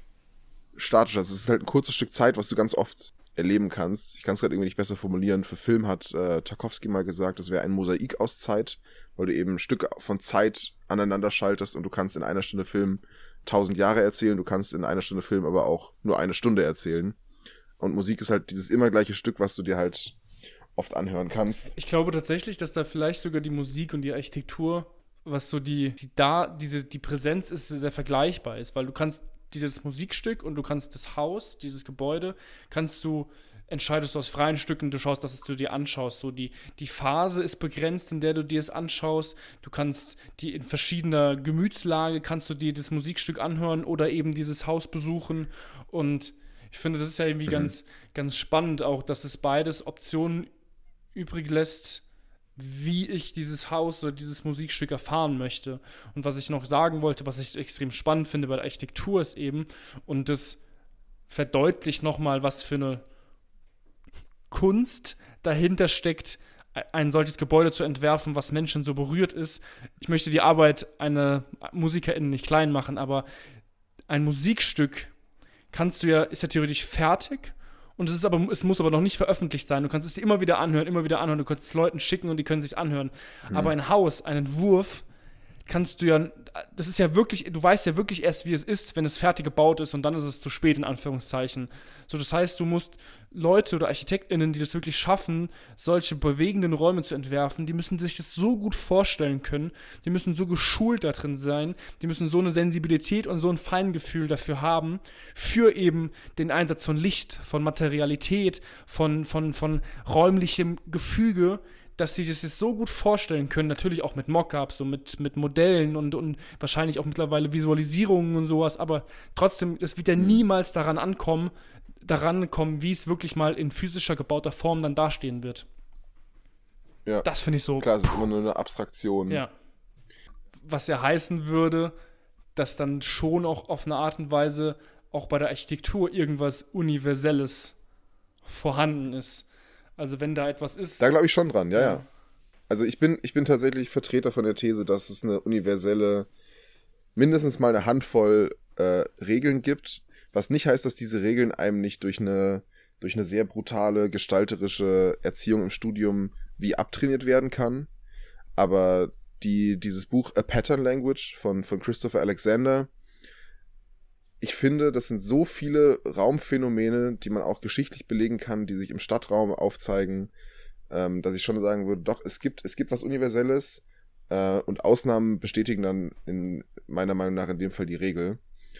statisch. Also es ist halt ein kurzes Stück Zeit, was du ganz oft erleben kannst. Ich kann es gerade irgendwie nicht besser formulieren. Für Film hat äh, Tarkovsky mal gesagt, das wäre ein Mosaik aus Zeit, weil du eben Stücke von Zeit aneinander schaltest und du kannst in einer Stunde Film tausend Jahre erzählen, du kannst in einer Stunde Film aber auch nur eine Stunde erzählen. Und Musik ist halt dieses immer gleiche Stück, was du dir halt oft anhören kannst. Ich glaube tatsächlich, dass da vielleicht sogar die Musik und die Architektur, was so die, die da, diese, die Präsenz ist, sehr vergleichbar ist, weil du kannst dieses Musikstück und du kannst das Haus, dieses Gebäude, kannst du entscheidest du aus freien Stücken, du schaust, dass du dir anschaust. So die, die Phase ist begrenzt, in der du dir es anschaust. Du kannst die in verschiedener Gemütslage kannst du dir das Musikstück anhören oder eben dieses Haus besuchen. Und ich finde, das ist ja irgendwie mhm. ganz, ganz spannend auch, dass es beides Optionen übrig lässt, wie ich dieses Haus oder dieses Musikstück erfahren möchte. Und was ich noch sagen wollte, was ich extrem spannend finde bei der Architektur ist eben, und das verdeutlicht nochmal, was für eine Kunst dahinter steckt, ein solches Gebäude zu entwerfen, was Menschen so berührt ist. Ich möchte die Arbeit einer MusikerInnen nicht klein machen, aber ein Musikstück kannst du ja, ist ja theoretisch fertig und es ist aber, es muss aber noch nicht veröffentlicht sein. Du kannst es dir immer wieder anhören, immer wieder anhören. Du kannst es Leuten schicken und die können es sich anhören. Mhm. Aber ein Haus, ein Entwurf, kannst du ja, das ist ja wirklich, du weißt ja wirklich erst, wie es ist, wenn es fertig gebaut ist und dann ist es zu spät, in Anführungszeichen. So, das heißt, du musst Leute oder ArchitektInnen, die das wirklich schaffen, solche bewegenden Räume zu entwerfen, die müssen sich das so gut vorstellen können, die müssen so geschult da drin sein, die müssen so eine Sensibilität und so ein Feingefühl dafür haben, für eben den Einsatz von Licht, von Materialität, von, von, von räumlichem Gefüge, dass sie das so gut vorstellen können, natürlich auch mit Mockups und mit, mit Modellen und, und wahrscheinlich auch mittlerweile Visualisierungen und sowas, aber trotzdem, das wird ja mhm. niemals daran ankommen, daran kommen, wie es wirklich mal in physischer gebauter Form dann dastehen wird. Ja. Das finde ich so. Klar, es ist immer nur eine Abstraktion. Ja. Was ja heißen würde, dass dann schon auch auf eine Art und Weise auch bei der Architektur irgendwas Universelles vorhanden ist. Also wenn da etwas ist. Da glaube ich schon dran, ja, ja, ja. Also ich bin, ich bin tatsächlich Vertreter von der These, dass es eine universelle, mindestens mal eine Handvoll äh, Regeln gibt, was nicht heißt, dass diese Regeln einem nicht durch eine, durch eine sehr brutale gestalterische Erziehung im Studium wie abtrainiert werden kann. Aber die, dieses Buch A Pattern Language von, von Christopher Alexander, ich finde, das sind so viele Raumphänomene, die man auch geschichtlich belegen kann, die sich im Stadtraum aufzeigen, ähm, dass ich schon sagen würde, doch, es gibt, es gibt was Universelles äh, und Ausnahmen bestätigen dann in meiner Meinung nach in dem Fall die Regel.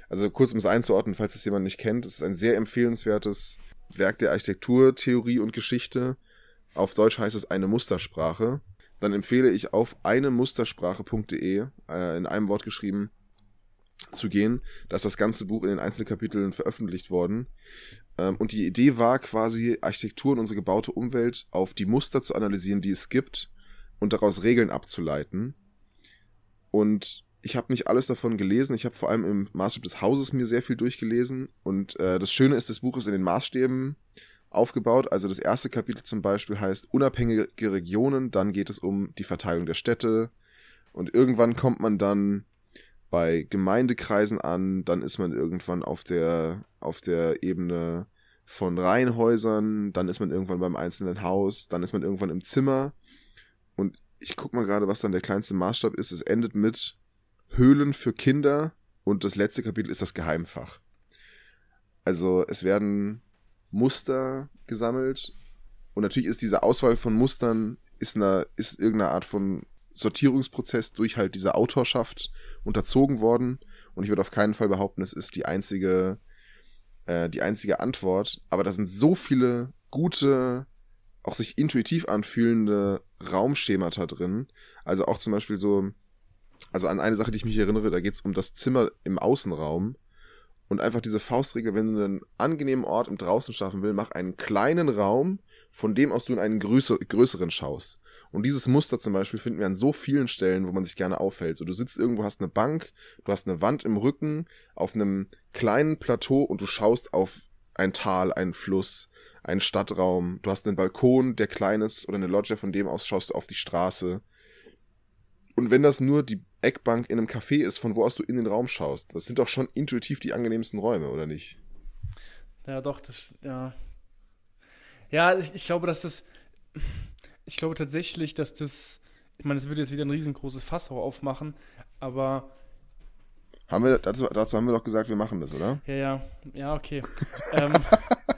Also kurz um es einzuordnen, falls es jemand nicht kennt, es ist ein sehr empfehlenswertes Werk der Architektur, Theorie und Geschichte. Auf Deutsch heißt es eine Mustersprache. Dann empfehle ich auf einemustersprache.de, äh, in einem Wort geschrieben, zu gehen. Da ist das ganze Buch in den einzelnen Kapiteln veröffentlicht worden. Ähm, und die Idee war quasi, Architektur und unsere gebaute Umwelt auf die Muster zu analysieren, die es gibt und daraus Regeln abzuleiten. Und ich habe nicht alles davon gelesen. Ich habe vor allem im Maßstab des Hauses mir sehr viel durchgelesen. Und äh, das Schöne ist, das Buch ist in den Maßstäben aufgebaut. Also das erste Kapitel zum Beispiel heißt Unabhängige Regionen. Dann geht es um die Verteilung der Städte. Und irgendwann kommt man dann bei Gemeindekreisen an, dann ist man irgendwann auf der, auf der Ebene von Reihenhäusern, dann ist man irgendwann beim einzelnen Haus, dann ist man irgendwann im Zimmer. Und ich guck mal gerade, was dann der kleinste Maßstab ist. Es endet mit Höhlen für Kinder und das letzte Kapitel ist das Geheimfach. Also es werden Muster gesammelt und natürlich ist diese Auswahl von Mustern ist, eine, ist irgendeine Art von Sortierungsprozess durch halt diese Autorschaft unterzogen worden. Und ich würde auf keinen Fall behaupten, es ist die einzige, äh, die einzige Antwort. Aber da sind so viele gute, auch sich intuitiv anfühlende Raumschemata drin. Also auch zum Beispiel so, also an eine Sache, die ich mich erinnere, da geht es um das Zimmer im Außenraum. Und einfach diese Faustregel, wenn du einen angenehmen Ort im Draußen schaffen willst, mach einen kleinen Raum, von dem aus du in einen größer, größeren schaust. Und dieses Muster zum Beispiel finden wir an so vielen Stellen, wo man sich gerne aufhält. So, du sitzt irgendwo, hast eine Bank, du hast eine Wand im Rücken, auf einem kleinen Plateau und du schaust auf ein Tal, einen Fluss, einen Stadtraum. Du hast einen Balkon, der klein ist, oder eine Loggia, von dem aus schaust du auf die Straße. Und wenn das nur die Eckbank in einem Café ist, von wo aus du in den Raum schaust, das sind doch schon intuitiv die angenehmsten Räume, oder nicht? Ja, doch, das, ja. Ja, ich, ich glaube, dass das ich glaube tatsächlich, dass das, ich meine, das würde jetzt wieder ein riesengroßes Fass aufmachen, aber. Haben wir, dazu, dazu haben wir doch gesagt, wir machen das, oder? Ja, ja, ja, okay. ähm,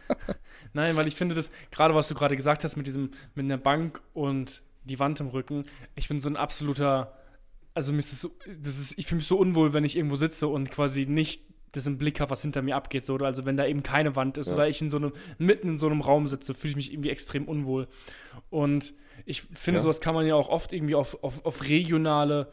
nein, weil ich finde das, gerade was du gerade gesagt hast mit diesem, mit einer Bank und die Wand im Rücken, ich bin so ein absoluter, also mir ist das, so, das ist, ich fühle mich so unwohl, wenn ich irgendwo sitze und quasi nicht das im Blick habe, was hinter mir abgeht. So, also wenn da eben keine Wand ist Ja. oder ich in so einem, mitten in so einem Raum sitze, fühle ich mich irgendwie extrem unwohl. Und ich finde, Ja. sowas kann man ja auch oft irgendwie auf, auf, auf regionale,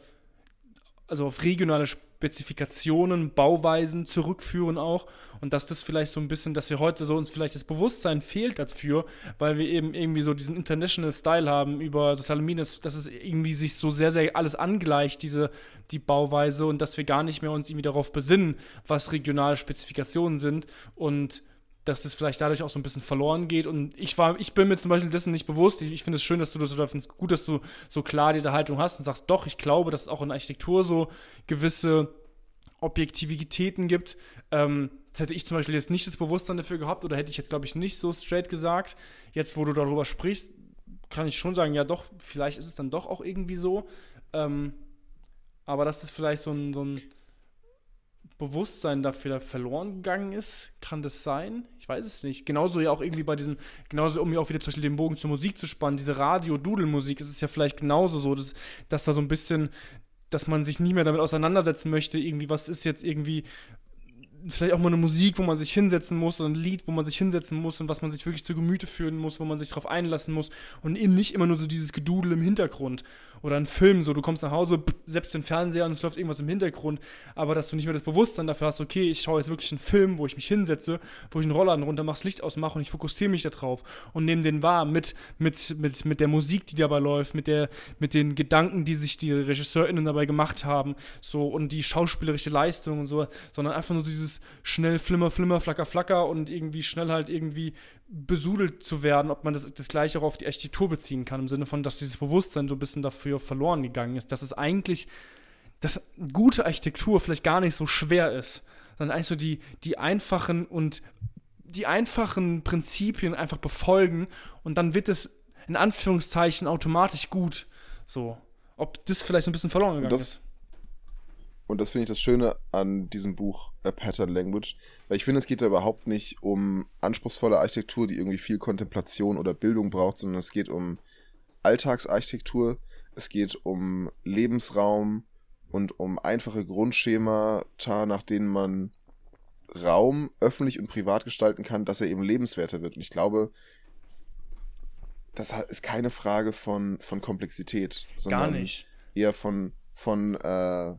also auf regionale Spezifikationen, Bauweisen zurückführen auch. Und dass das vielleicht so ein bisschen, dass wir heute so uns vielleicht das Bewusstsein fehlt dafür, weil wir eben irgendwie so diesen International Style haben über Medien, dass, dass es irgendwie sich so sehr, sehr alles angleicht, diese, die Bauweise, und dass wir gar nicht mehr uns irgendwie darauf besinnen, was regionale Spezifikationen sind und dass das vielleicht dadurch auch so ein bisschen verloren geht. Und ich war, ich bin mir zum Beispiel dessen nicht bewusst. Ich, ich finde es schön, dass du das oder finde es gut, dass du so klar diese Haltung hast und sagst, doch, ich glaube, dass es auch in Architektur so gewisse Objektivitäten gibt. Ähm, das hätte ich zum Beispiel jetzt nicht das Bewusstsein dafür gehabt oder hätte ich jetzt, glaube ich, nicht so straight gesagt. Jetzt, wo du darüber sprichst, kann ich schon sagen, ja doch, vielleicht ist es dann doch auch irgendwie so. Ähm, aber das vielleicht so ein, so ein Bewusstsein dafür verloren gegangen ist, kann das sein? Ich weiß es nicht. Genauso ja auch irgendwie bei diesem, genauso um ja auch wieder zum Beispiel den Bogen zur Musik zu spannen, diese Radio-Dudel-Musik, ist es ja vielleicht genauso so, dass, dass da so ein bisschen, dass man sich nicht mehr damit auseinandersetzen möchte, irgendwie, was ist jetzt irgendwie vielleicht auch mal eine Musik, wo man sich hinsetzen muss, oder ein Lied, wo man sich hinsetzen muss und was man sich wirklich zu Gemüte führen muss, wo man sich darauf einlassen muss und eben nicht immer nur so dieses Gedudel im Hintergrund oder ein Film, so du kommst nach Hause, selbst den Fernseher und es läuft irgendwas im Hintergrund, aber dass du nicht mehr das Bewusstsein dafür hast, okay, ich schaue jetzt wirklich einen Film, wo ich mich hinsetze, wo ich einen Rollladen runter mache, das Licht ausmache und ich fokussiere mich darauf und nehme den wahr mit, mit, mit, mit der Musik, die dabei läuft, mit, der, mit den Gedanken, die sich die RegisseurInnen dabei gemacht haben, so und die schauspielerische Leistung und so, sondern einfach nur dieses schnell Flimmer, Flimmer, Flacker, Flacker und irgendwie schnell halt irgendwie besudelt zu werden, ob man das, das gleiche auch auf die Architektur beziehen kann, im Sinne von, dass dieses Bewusstsein so ein bisschen dafür verloren gegangen ist, dass es eigentlich, dass gute Architektur vielleicht gar nicht so schwer ist, sondern eigentlich so die, die einfachen und die einfachen Prinzipien einfach befolgen und dann wird es in Anführungszeichen automatisch gut. So. Ob das vielleicht so ein bisschen verloren gegangen das- ist. Und das finde ich das Schöne an diesem Buch A Pattern Language, weil ich finde, es geht da überhaupt nicht um anspruchsvolle Architektur, die irgendwie viel Kontemplation oder Bildung braucht, sondern es geht um Alltagsarchitektur, es geht um Lebensraum und um einfache Grundschemata, nach denen man Raum öffentlich und privat gestalten kann, dass er eben lebenswerter wird. Und ich glaube, das ist keine Frage von, von Komplexität, sondern Gar nicht. eher von, von, äh,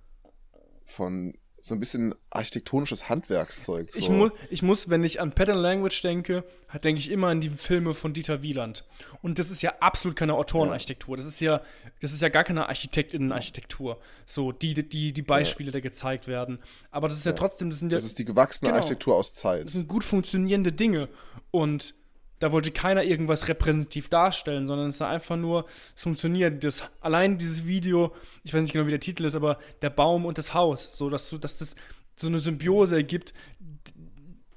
von so ein bisschen architektonisches Handwerkszeug. So. Ich, mu ich muss, wenn ich an Pattern Language denke, denke ich immer an die Filme von Dieter Wieland. Und das ist ja absolut keine Autorenarchitektur. Das ist ja, das ist ja gar keine Architektinnenarchitektur. So, die, die, die Beispiele, die gezeigt werden. Aber das ist ja, trotzdem, das sind ja das ist die gewachsene Genau. Architektur aus Zeit. das sind gut funktionierende Dinge. Und da wollte keiner irgendwas repräsentativ darstellen, sondern es ist einfach nur, es funktioniert. Das, allein dieses Video, ich weiß nicht genau, wie der Titel ist, aber der Baum und das Haus, so dass du, dass das so eine Symbiose ergibt,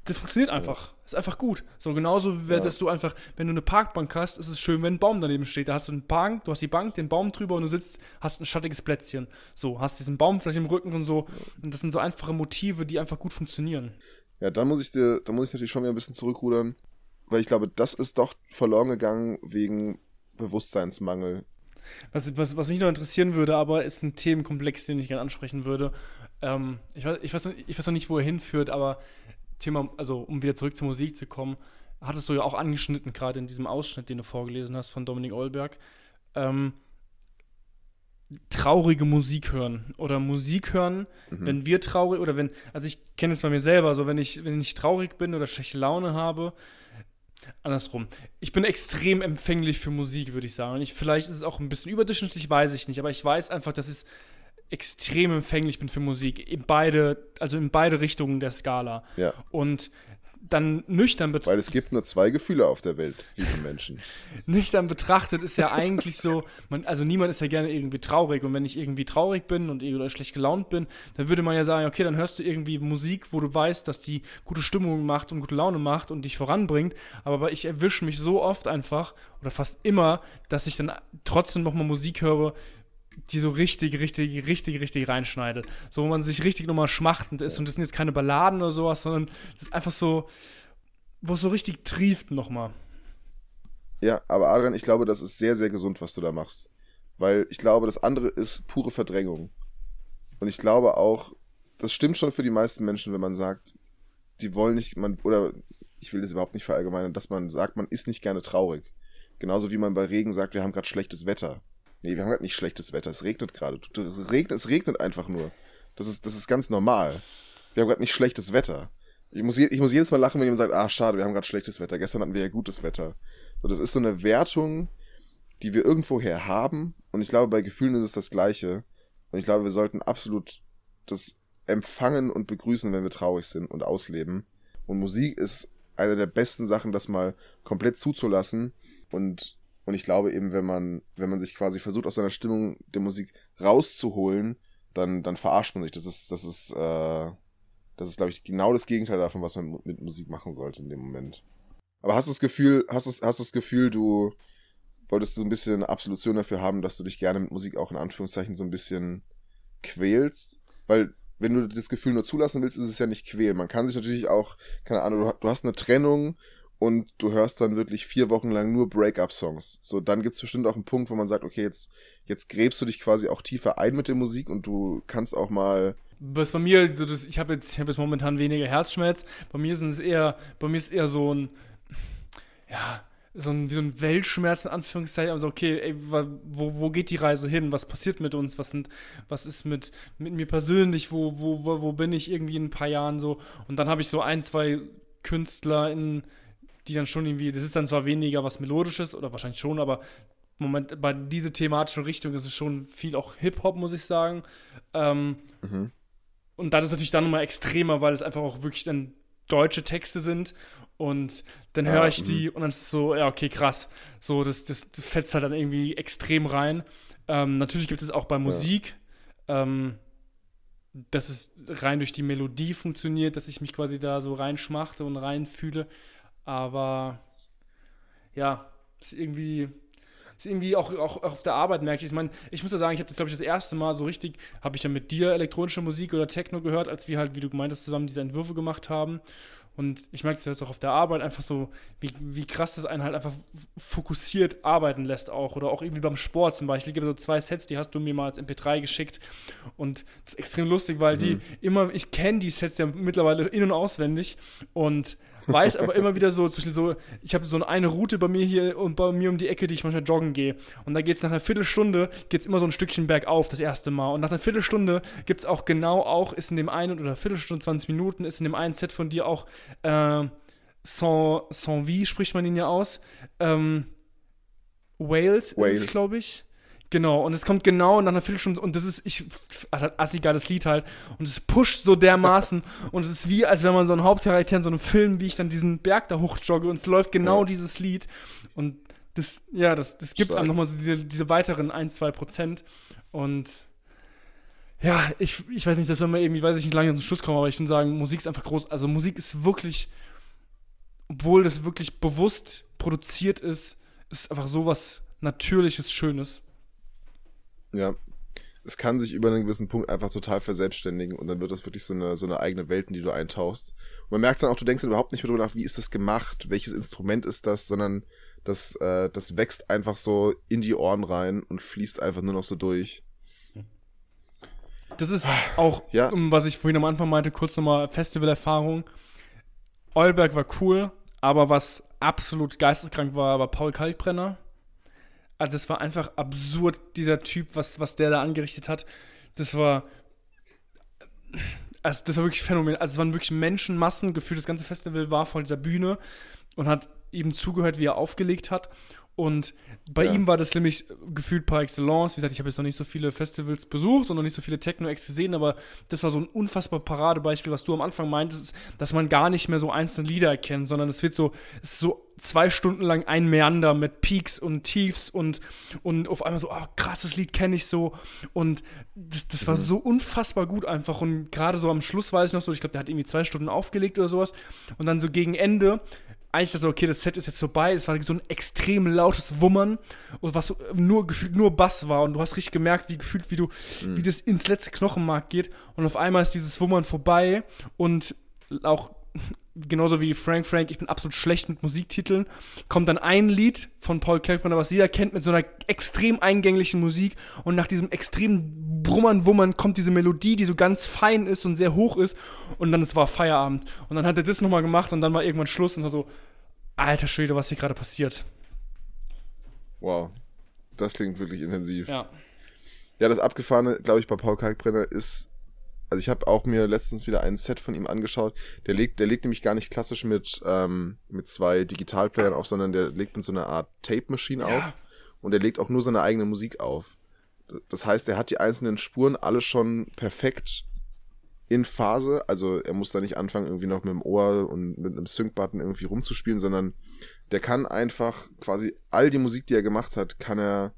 das funktioniert einfach. Ist einfach gut. So genauso, wie Ja. dass du einfach, wenn du eine Parkbank hast, ist es schön, wenn ein Baum daneben steht. Da hast du einen Bank, du hast die Bank, den Baum drüber und du sitzt, hast ein schattiges Plätzchen. So, hast diesen Baum vielleicht im Rücken und so. Und das sind so einfache Motive, die einfach gut funktionieren. Ja, dann muss ich dir, da muss ich natürlich schon wieder ein bisschen zurückrudern, weil ich glaube, das ist doch verloren gegangen wegen Bewusstseinsmangel. Was, was, was mich noch interessieren würde, aber ist ein Themenkomplex, den ich gerne ansprechen würde. Ähm, ich, weiß, ich, weiß, noch- ich weiß noch nicht, wo er hinführt, aber Thema, also um wieder zurück zur Musik zu kommen, hattest du ja auch angeschnitten, gerade in diesem Ausschnitt, den du vorgelesen hast von Dominik Olberg. Ähm, traurige Musik hören oder Musik hören, wenn wir traurig oder wenn, also ich kenne es bei mir selber, so wenn ich, wenn ich traurig bin oder schlechte Laune habe, andersrum. Ich bin extrem empfänglich für Musik, würde ich sagen. Ich, vielleicht ist es auch ein bisschen überdurchschnittlich, weiß ich nicht, aber ich weiß einfach, dass ich extrem empfänglich bin für Musik. In beide, also in beide Richtungen der Skala. Ja. Und dann nüchtern, bet Weil es gibt nur zwei Gefühle auf der Welt, liebe Menschen. nüchtern betrachtet ist ja eigentlich so, man, also niemand ist ja gerne irgendwie traurig. Und wenn ich irgendwie traurig bin und oder schlecht gelaunt bin, dann würde man ja sagen, okay, dann hörst du irgendwie Musik, wo du weißt, dass die gute Stimmung macht und gute Laune macht und dich voranbringt. Aber ich erwische mich so oft einfach, oder fast immer, dass ich dann trotzdem nochmal Musik höre, die so richtig, richtig, richtig, richtig reinschneidet. So, wo man sich richtig nochmal schmachtend ist. Und das sind jetzt keine Balladen oder sowas, sondern das ist einfach so, wo es so richtig trieft nochmal. Ja, aber Adrian, ich glaube, das ist sehr, sehr gesund, was du da machst. Weil ich glaube, das andere ist pure Verdrängung. Und ich glaube auch, das stimmt schon für die meisten Menschen, wenn man sagt, die wollen nicht, man, oder ich will das überhaupt nicht verallgemeinern, dass man sagt, man ist nicht gerne traurig. Genauso wie man bei Regen sagt, wir haben gerade schlechtes Wetter. Nee, wir haben gerade nicht schlechtes Wetter, es regnet gerade. Es regnet, es regnet einfach nur. Das ist, das ist ganz normal. Wir haben gerade nicht schlechtes Wetter. Ich muss, ich muss jedes Mal lachen, wenn jemand sagt, ah, schade, wir haben gerade schlechtes Wetter. Gestern hatten wir ja gutes Wetter. So, das ist so eine Wertung, die wir irgendwoher haben. Und ich glaube, bei Gefühlen ist es das Gleiche. Und ich glaube, wir sollten absolut das empfangen und begrüßen, wenn wir traurig sind und ausleben. Und Musik ist eine der besten Sachen, das mal komplett zuzulassen. Und, und ich glaube eben, wenn man, wenn man sich quasi versucht, aus seiner Stimmung der Musik rauszuholen, dann, dann verarscht man sich. Das ist, das ist, äh, das ist, glaube ich, genau das Gegenteil davon, was man mit Musik machen sollte in dem Moment. Aber hast du das Gefühl, hast du, hast du das Gefühl, du wolltest du ein bisschen eine Absolution dafür haben, dass du dich gerne mit Musik auch in Anführungszeichen so ein bisschen quälst? Weil wenn du das Gefühl nur zulassen willst, ist es ja nicht quälen. Man kann sich natürlich auch, keine Ahnung, du hast eine Trennung und du hörst dann wirklich vier Wochen lang nur Break-up-Songs. So, dann gibt es bestimmt auch einen Punkt, wo man sagt, okay, jetzt, jetzt gräbst du dich quasi auch tiefer ein mit der Musik und du kannst auch mal. Was bei mir, so das, ich habe jetzt, hab jetzt momentan weniger Herzschmerz. Bei mir ist es eher, bei mir ist eher so ein, ja, so ein, wie so ein Weltschmerz in Anführungszeichen, also okay, ey, wo, wo geht die Reise hin? Was passiert mit uns? Was sind, was ist mit, mit mir persönlich? Wo, wo, wo, wo bin ich irgendwie in ein paar Jahren so? Und dann habe ich so ein, zwei Künstler in, die dann schon irgendwie, das ist dann zwar weniger was Melodisches oder wahrscheinlich schon, aber Moment, bei dieser thematischen Richtung ist es schon viel auch Hip-Hop, muss ich sagen. Ähm, mhm. Und das ist natürlich dann nochmal extremer, weil es einfach auch wirklich dann deutsche Texte sind und dann höre ich die mh. und dann ist es so, ja, okay, krass. So, das, das fetzt halt dann irgendwie extrem rein. Ähm, natürlich gibt es auch bei Musik, ja. ähm, dass es rein durch die Melodie funktioniert, dass ich mich quasi da so reinschmachte und reinfühle. Aber ja, ist irgendwie, ist irgendwie auch, auch, auf der Arbeit merke ich. Ich meine, ich muss ja sagen, ich habe das, glaube ich, das erste Mal so richtig, habe ich ja mit dir elektronische Musik oder Techno gehört, als wir halt, wie du gemeint hast, zusammen diese Entwürfe gemacht haben. Und ich merke es jetzt auch auf der Arbeit einfach so, wie, wie krass das einen halt einfach fokussiert arbeiten lässt auch. Oder auch irgendwie beim Sport zum Beispiel. Ich gibt so zwei Sets, die hast du mir mal als MP3 geschickt. Und das ist extrem lustig, weil mhm. die immer, ich kenne die Sets ja mittlerweile in- und auswendig. Und weiß aber immer wieder so, so ich habe so eine Route bei mir hier und bei mir um die Ecke, die ich manchmal joggen gehe. Und da geht es nach einer Viertelstunde, geht es immer so ein Stückchen bergauf, das erste Mal. Und nach einer Viertelstunde gibt es auch genau auch, ist in dem einen oder Viertelstunde, 20 Minuten, ist in dem einen Set von dir auch äh, sans, sans wie spricht man ihn ja aus. Ähm, Wales, Wales. ist glaube ich. Genau, und es kommt genau nach einer Viertelstunde und das ist, ich, also assi geiles Lied halt und es pusht so dermaßen und es ist wie, als wenn man so einen Hauptcharakter in so einem Film, wie ich dann diesen Berg da hochjogge und es läuft genau ja. dieses Lied und das, ja, das, das gibt Stark. einem nochmal so diese, diese weiteren 1, 2 Prozent und ja, ich, ich weiß nicht, dass wenn man irgendwie, weiß ich nicht, lange zum Schluss kommen, aber ich würde sagen, Musik ist einfach groß, also Musik ist wirklich, obwohl das wirklich bewusst produziert ist, ist einfach sowas Natürliches, Schönes. Ja. Es kann sich über einen gewissen Punkt einfach total verselbstständigen und dann wird das wirklich so eine, so eine eigene Welt, in die du eintauchst. Und man merkt dann auch, du denkst dann überhaupt nicht mehr darüber nach, wie ist das gemacht, welches Instrument ist das, sondern das, äh, das wächst einfach so in die Ohren rein und fließt einfach nur noch so durch. Das ist auch, ja. was ich vorhin am Anfang meinte, kurz nochmal Festivalerfahrung. Eulberg war cool, aber was absolut geisteskrank war, war Paul Kalkbrenner. Also das war einfach absurd, dieser Typ, was, was der da angerichtet hat. Das war. Also das war wirklich Phänomen. Also es waren wirklich Menschenmassen, gefühlt das ganze Festival war vor dieser Bühne und hat eben zugehört, wie er aufgelegt hat. Und bei ja. ihm war das nämlich gefühlt par excellence. Wie gesagt, ich habe jetzt noch nicht so viele Festivals besucht und noch nicht so viele Techno-Acts gesehen, aber das war so ein unfassbar Paradebeispiel, was du am Anfang meintest, dass man gar nicht mehr so einzelne Lieder erkennt, sondern es wird so, es ist so zwei Stunden lang ein Meander mit Peaks und Tiefs und, und auf einmal so, oh, krasses Lied kenne ich so. Und das, das war mhm. so unfassbar gut einfach. Und gerade so am Schluss weiß ich noch so, ich glaube, der hat irgendwie zwei Stunden aufgelegt oder sowas. Und dann so gegen Ende eigentlich dachte so, okay, das Set ist jetzt vorbei. Es war so ein extrem lautes Wummern, was nur gefühlt nur Bass war. Und du hast richtig gemerkt, wie gefühlt, wie du, mhm. wie das ins letzte Knochenmark geht. Und auf einmal ist dieses Wummern vorbei und auch genauso wie Frank Frank, ich bin absolut schlecht mit Musiktiteln, kommt dann ein Lied von Paul Kalkbrenner, was jeder kennt, mit so einer extrem eingänglichen Musik und nach diesem extremen Brummern, Wummern kommt diese Melodie, die so ganz fein ist und sehr hoch ist und dann es war Feierabend. Und dann hat er das nochmal gemacht und dann war irgendwann Schluss und war so, alter Schwede, was hier gerade passiert. Wow, das klingt wirklich intensiv. Ja. Ja, das Abgefahrene, glaube ich, bei Paul Kalkbrenner ist also ich habe auch mir letztens wieder ein Set von ihm angeschaut. Der legt, der legt nämlich gar nicht klassisch mit, ähm, mit zwei Digitalplayern auf, sondern der legt mit so einer Art Tape-Machine ja. auf. Und er legt auch nur seine eigene Musik auf. Das heißt, er hat die einzelnen Spuren alle schon perfekt in Phase. Also er muss da nicht anfangen, irgendwie noch mit dem Ohr und mit einem Sync-Button irgendwie rumzuspielen, sondern der kann einfach quasi all die Musik, die er gemacht hat, kann er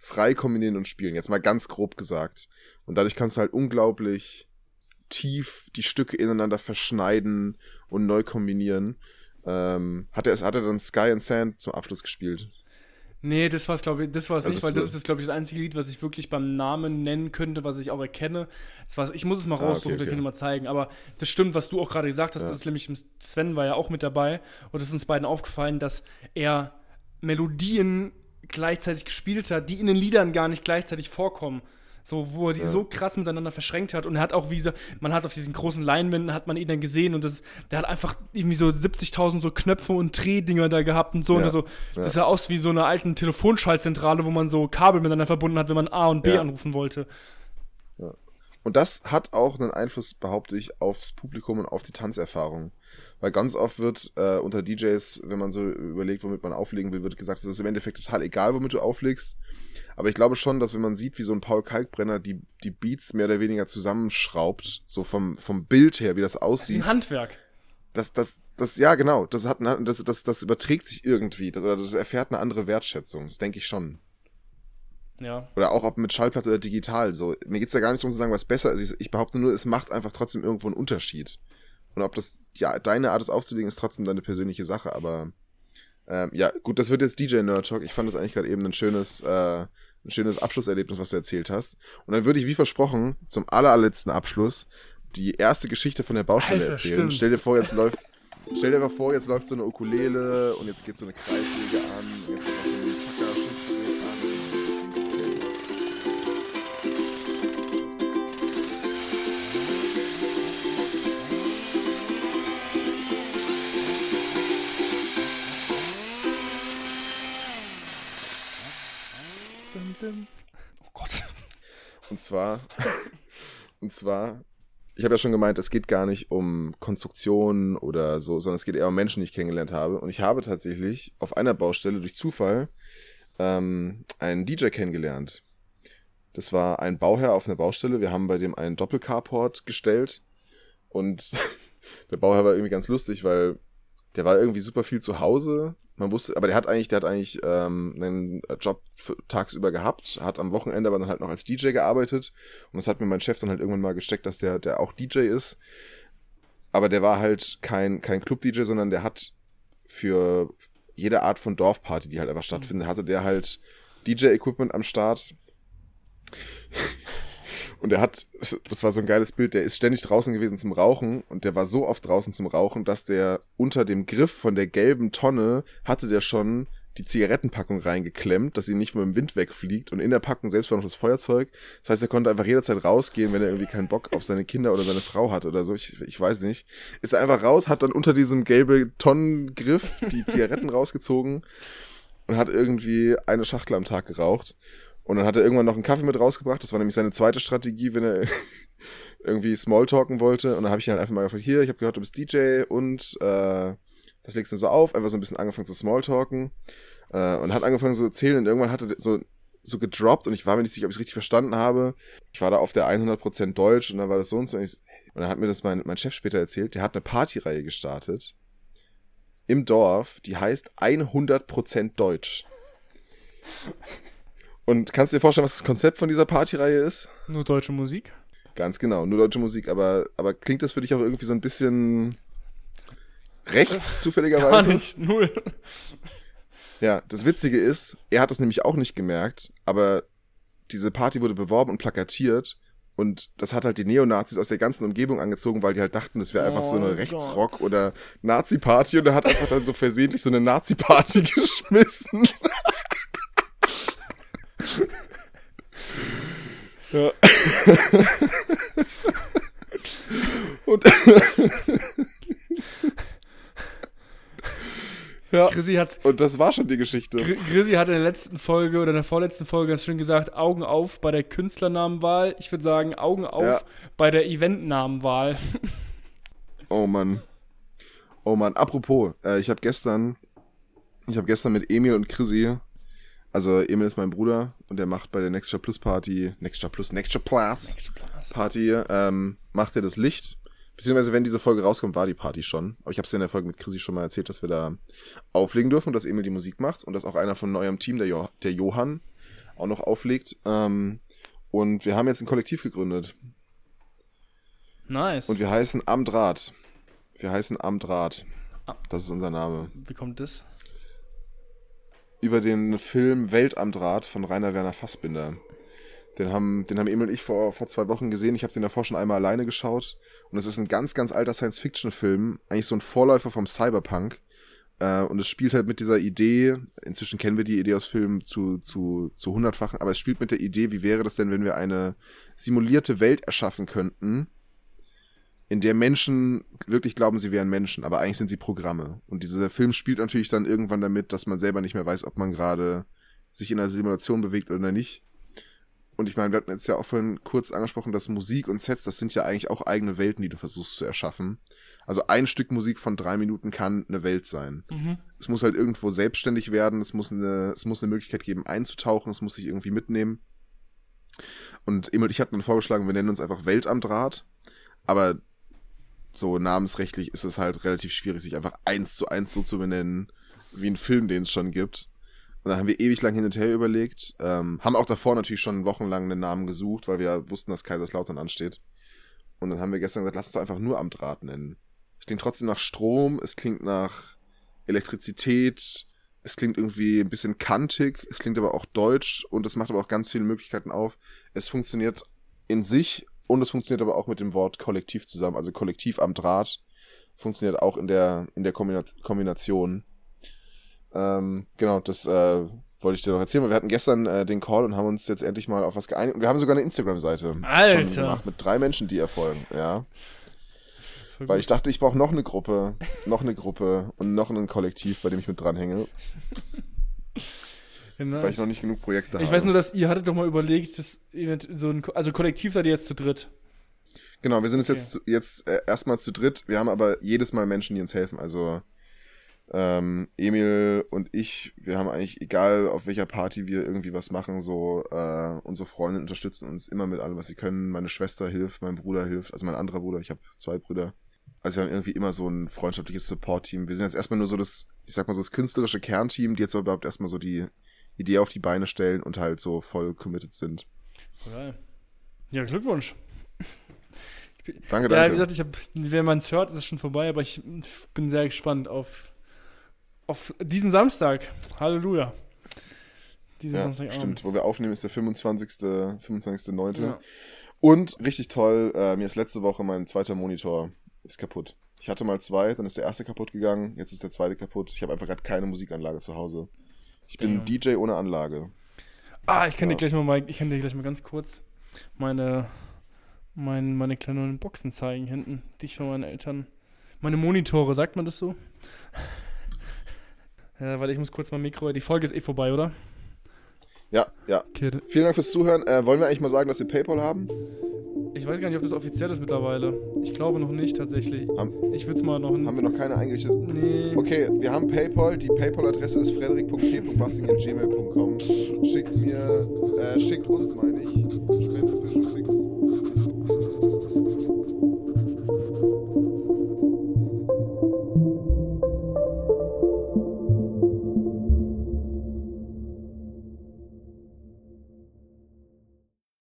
frei kombinieren und spielen. Jetzt mal ganz grob gesagt. Und dadurch kannst du halt unglaublich tief die Stücke ineinander verschneiden und neu kombinieren. Ähm, hat, er, hat er dann Sky and Sand zum Abschluss gespielt? Nee, das war es, glaube ich, das war es also nicht, weil das ist, glaube ich, das einzige Lied, was ich wirklich beim Namen nennen könnte, was ich auch erkenne. Das war, ich muss es mal raussuchen, ah, okay, okay. ich kann dir mal zeigen. Aber das stimmt, was du auch gerade gesagt hast, ja. das ist nämlich, Sven war ja auch mit dabei und es ist uns beiden aufgefallen, dass er Melodien gleichzeitig gespielt hat, die in den Liedern gar nicht gleichzeitig vorkommen. So, wo er die ja. so krass miteinander verschränkt hat. Und er hat auch, wie gesagt, man hat auf diesen großen Leinwänden, hat man ihn dann gesehen und das, der hat einfach irgendwie so 70.000 so Knöpfe und Drehdinger da gehabt und so. Ja. Und so, ja. das sah aus wie so eine alten Telefonschaltzentrale, wo man so Kabel miteinander verbunden hat, wenn man A und B anrufen wollte. Und das hat auch einen Einfluss, behaupte ich, aufs Publikum und auf die Tanzerfahrung. Weil ganz oft wird äh, unter DJs, wenn man so überlegt, womit man auflegen will, wird gesagt, es ist im Endeffekt total egal, womit du auflegst. Aber ich glaube schon, dass wenn man sieht, wie so ein Paul Kalkbrenner die, die Beats mehr oder weniger zusammenschraubt, so vom, vom Bild her, wie das aussieht. Ein Handwerk. Das, das, das, ja, genau, das hat, das, das, das überträgt sich irgendwie, das, oder das erfährt eine andere Wertschätzung. Das denke ich schon. Ja. Oder auch ob mit Schallplatte oder digital. So, mir geht's ja gar nicht darum zu sagen, was besser ist. Ich behaupte nur, es macht einfach trotzdem irgendwo einen Unterschied. Und ob das, ja, deine Art, es aufzulegen, ist trotzdem deine persönliche Sache, aber ähm, ja, gut, das wird jetzt DJ Nerd Talk. Ich fand das eigentlich gerade eben ein schönes, äh, ein schönes Abschlusserlebnis, was du erzählt hast. Und dann würde ich, wie versprochen, zum allerletzten Abschluss die erste Geschichte von der Baustelle Alter, erzählen. Stimmt. Stell dir vor, jetzt läuft, stell dir mal vor, jetzt läuft so eine Ukulele und jetzt geht so eine Kreissäge an, geht so Und zwar, und zwar, ich habe ja schon gemeint, es geht gar nicht um Konstruktionen oder so, sondern es geht eher um Menschen, die ich kennengelernt habe. Und ich habe tatsächlich auf einer Baustelle durch Zufall ähm, einen DJ kennengelernt. Das war ein Bauherr auf einer Baustelle. Wir haben bei dem einen Doppelcarport gestellt. Und der Bauherr war irgendwie ganz lustig, weil der war irgendwie super viel zu Hause man wusste, aber der hat eigentlich, der hat eigentlich ähm, einen Job für, tagsüber gehabt, hat am Wochenende aber dann halt noch als DJ gearbeitet. Und das hat mir mein Chef dann halt irgendwann mal gesteckt, dass der, der auch DJ ist. Aber der war halt kein, kein Club-DJ, sondern der hat für jede Art von Dorfparty, die halt einfach stattfindet, hatte der halt DJ-Equipment am Start. Und er hat, das war so ein geiles Bild, der ist ständig draußen gewesen zum Rauchen und der war so oft draußen zum Rauchen, dass der unter dem Griff von der gelben Tonne hatte der schon die Zigarettenpackung reingeklemmt, dass sie nicht mit dem Wind wegfliegt und in der Packung selbst war noch das Feuerzeug. Das heißt, er konnte einfach jederzeit rausgehen, wenn er irgendwie keinen Bock auf seine Kinder oder seine Frau hat oder so. Ich, ich weiß nicht. Ist er einfach raus, hat dann unter diesem gelben Tonnengriff die Zigaretten rausgezogen und hat irgendwie eine Schachtel am Tag geraucht. Und dann hat er irgendwann noch einen Kaffee mit rausgebracht. Das war nämlich seine zweite Strategie, wenn er irgendwie Smalltalken wollte. Und dann habe ich ihn halt einfach mal gefragt, hier, ich habe gehört, du bist DJ und äh, das legst du so auf. Einfach so ein bisschen angefangen zu Smalltalken. Äh, und hat angefangen so zu erzählen. Und irgendwann hat er so, so gedroppt und ich war mir nicht sicher, ob ich es richtig verstanden habe. Ich war da auf der 100% Deutsch und dann war das so und so. Und, ich, und dann hat mir das mein, mein Chef später erzählt. Der hat eine Partyreihe gestartet im Dorf, die heißt 100% Deutsch. Und kannst du dir vorstellen, was das Konzept von dieser Partyreihe ist? Nur deutsche Musik? Ganz genau, nur deutsche Musik. Aber, aber klingt das für dich auch irgendwie so ein bisschen rechts, zufälligerweise? Gar nicht, null. Ja, das Witzige ist, er hat es nämlich auch nicht gemerkt, aber diese Party wurde beworben und plakatiert Und das hat halt die Neonazis aus der ganzen Umgebung angezogen, weil die halt dachten, das wäre einfach so Oh eine Gott. Rechtsrock- oder Nazi-Party und er hat einfach dann so versehentlich so eine Nazi-Party geschmissen. Ja. und ja, Chrissy hat, und das war schon die Geschichte. Gr- Chrissy hat in der letzten Folge oder in der vorletzten Folge ganz schön gesagt, Augen auf bei der Künstlernamenwahl. Ich würde sagen, Augen auf Ja. bei der Eventnamenwahl. Oh Mann. Oh Mann. Apropos, äh, ich habe gestern, ich habe gestern mit Emil und Chrissy, also Emil ist mein Bruder und der macht bei der Nextra Plus Party, Nextra Plus, Nextra Plus Party, ähm, macht er das Licht. Beziehungsweise, wenn diese Folge rauskommt, war die Party schon. Aber ich habe es ja in der Folge mit Chrissy schon mal erzählt, dass wir da auflegen dürfen und dass Emil die Musik macht und dass auch einer von eurem Team, der, jo der Johann, auch noch auflegt. Ähm, und wir haben jetzt ein Kollektiv gegründet. Nice. Und wir heißen Am Draht. Wir heißen Am Draht. Ah. Das ist unser Name. Wie kommt das? Über den Film Welt am Draht von Rainer Werner Fassbinder. Den haben, den haben Emil und ich vor, vor zwei Wochen gesehen. Ich habe den davor schon einmal alleine geschaut. Und es ist ein ganz, ganz alter Science-Fiction-Film. Eigentlich so ein Vorläufer vom Cyberpunk. Äh, und es spielt halt mit dieser Idee, inzwischen kennen wir die Idee aus Filmen zu, zu, zu hundertfachen, aber es spielt mit der Idee, wie wäre das denn, wenn wir eine simulierte Welt erschaffen könnten, in der Menschen wirklich glauben, sie wären Menschen, aber eigentlich sind sie Programme. Und dieser Film spielt natürlich dann irgendwann damit, dass man selber nicht mehr weiß, ob man gerade sich in einer Simulation bewegt oder nicht. Und ich meine, wir hatten jetzt ja auch vorhin kurz angesprochen, dass Musik und Sets, das sind ja eigentlich auch eigene Welten, die du versuchst zu erschaffen. Also ein Stück Musik von drei Minuten kann eine Welt sein. Mhm. Es muss halt irgendwo selbstständig werden, es muss eine, es muss eine Möglichkeit geben, einzutauchen, es muss sich irgendwie mitnehmen. Und Emil ich hatten dann vorgeschlagen, wir nennen uns einfach Welt am Draht. Aber so namensrechtlich ist es halt relativ schwierig, sich einfach eins zu eins so zu benennen, wie ein Film, den es schon gibt. Und dann haben wir ewig lang hin und her überlegt, ähm, haben auch davor natürlich schon wochenlang einen Namen gesucht, weil wir wussten, dass Kaiserslautern ansteht. Und dann haben wir gestern gesagt, lass es doch einfach nur am Draht nennen. Es klingt trotzdem nach Strom, es klingt nach Elektrizität, es klingt irgendwie ein bisschen kantig, es klingt aber auch deutsch und es macht aber auch ganz viele Möglichkeiten auf. Es funktioniert in sich und es funktioniert aber auch mit dem Wort Kollektiv zusammen. Also Kollektiv am Draht funktioniert auch in der, in der Kombina Kombination. Ähm, genau, das äh, wollte ich dir noch erzählen. weil Wir hatten gestern äh, den Call und haben uns jetzt endlich mal auf was geeinigt. Und wir haben sogar eine Instagram-Seite gemacht mit drei Menschen, die erfolgen. Ja, Voll weil gut. ich dachte, ich brauche noch eine Gruppe, noch eine Gruppe und noch ein Kollektiv, bei dem ich mit dranhänge, Nice. weil ich noch nicht genug Projekte habe. Ich weiß nur, dass ihr hattet doch mal überlegt, das event- so ein, also kollektiv seid ihr jetzt zu dritt. Genau, wir sind es Okay. jetzt, jetzt äh, erstmal zu dritt. Wir haben aber jedes Mal Menschen, die uns helfen. Also ähm, Emil und ich, wir haben eigentlich, egal auf welcher Party wir irgendwie was machen, so äh, unsere Freunde unterstützen uns immer mit allem, was sie können. Meine Schwester hilft, mein Bruder hilft, also mein anderer Bruder, ich habe zwei Brüder. Also wir haben irgendwie immer so ein freundschaftliches Support-Team. Wir sind jetzt erstmal nur so das, ich sag mal so das künstlerische Kernteam, die jetzt überhaupt erstmal so die Idee auf die Beine stellen und halt so voll committed sind. Geil. Ja, Glückwunsch. Danke, Ja, danke. wie gesagt, ich habe, wenn man es hört, ist es schon vorbei, aber ich bin sehr gespannt auf, auf diesen Samstag. Halleluja. Diesen Ja, Samstagabend. stimmt. Wo wir aufnehmen, ist der 25. 25.9. Ja. Und richtig toll, äh, mir ist letzte Woche mein zweiter Monitor ist kaputt. Ich hatte mal zwei, dann ist der erste kaputt gegangen, jetzt ist der zweite kaputt. Ich habe einfach gerade keine Musikanlage zu Hause. Ich bin Damn. DJ ohne Anlage. Ah, ich kann Ja. dir gleich mal, mal, ich kann dir gleich mal ganz kurz meine, mein, meine kleinen Boxen zeigen hinten, die ich von meinen Eltern. Meine Monitore, sagt man das so? ja, weil ich muss kurz mein Mikro. Die Folge ist eh vorbei, oder? Ja, ja. Okay. Vielen Dank fürs Zuhören. Äh, wollen wir eigentlich mal sagen, dass wir PayPal haben? Ich weiß gar nicht, ob das offiziell ist mittlerweile. Ich glaube noch nicht tatsächlich. Haben- Ich würde es mal noch. Haben wir noch keine eingerichtet? nee. Okay, wir haben PayPal. Die PayPal-Adresse ist frederik.p.basting.gmail.com. Schickt mir, äh, schickt uns, meine ich, Spenden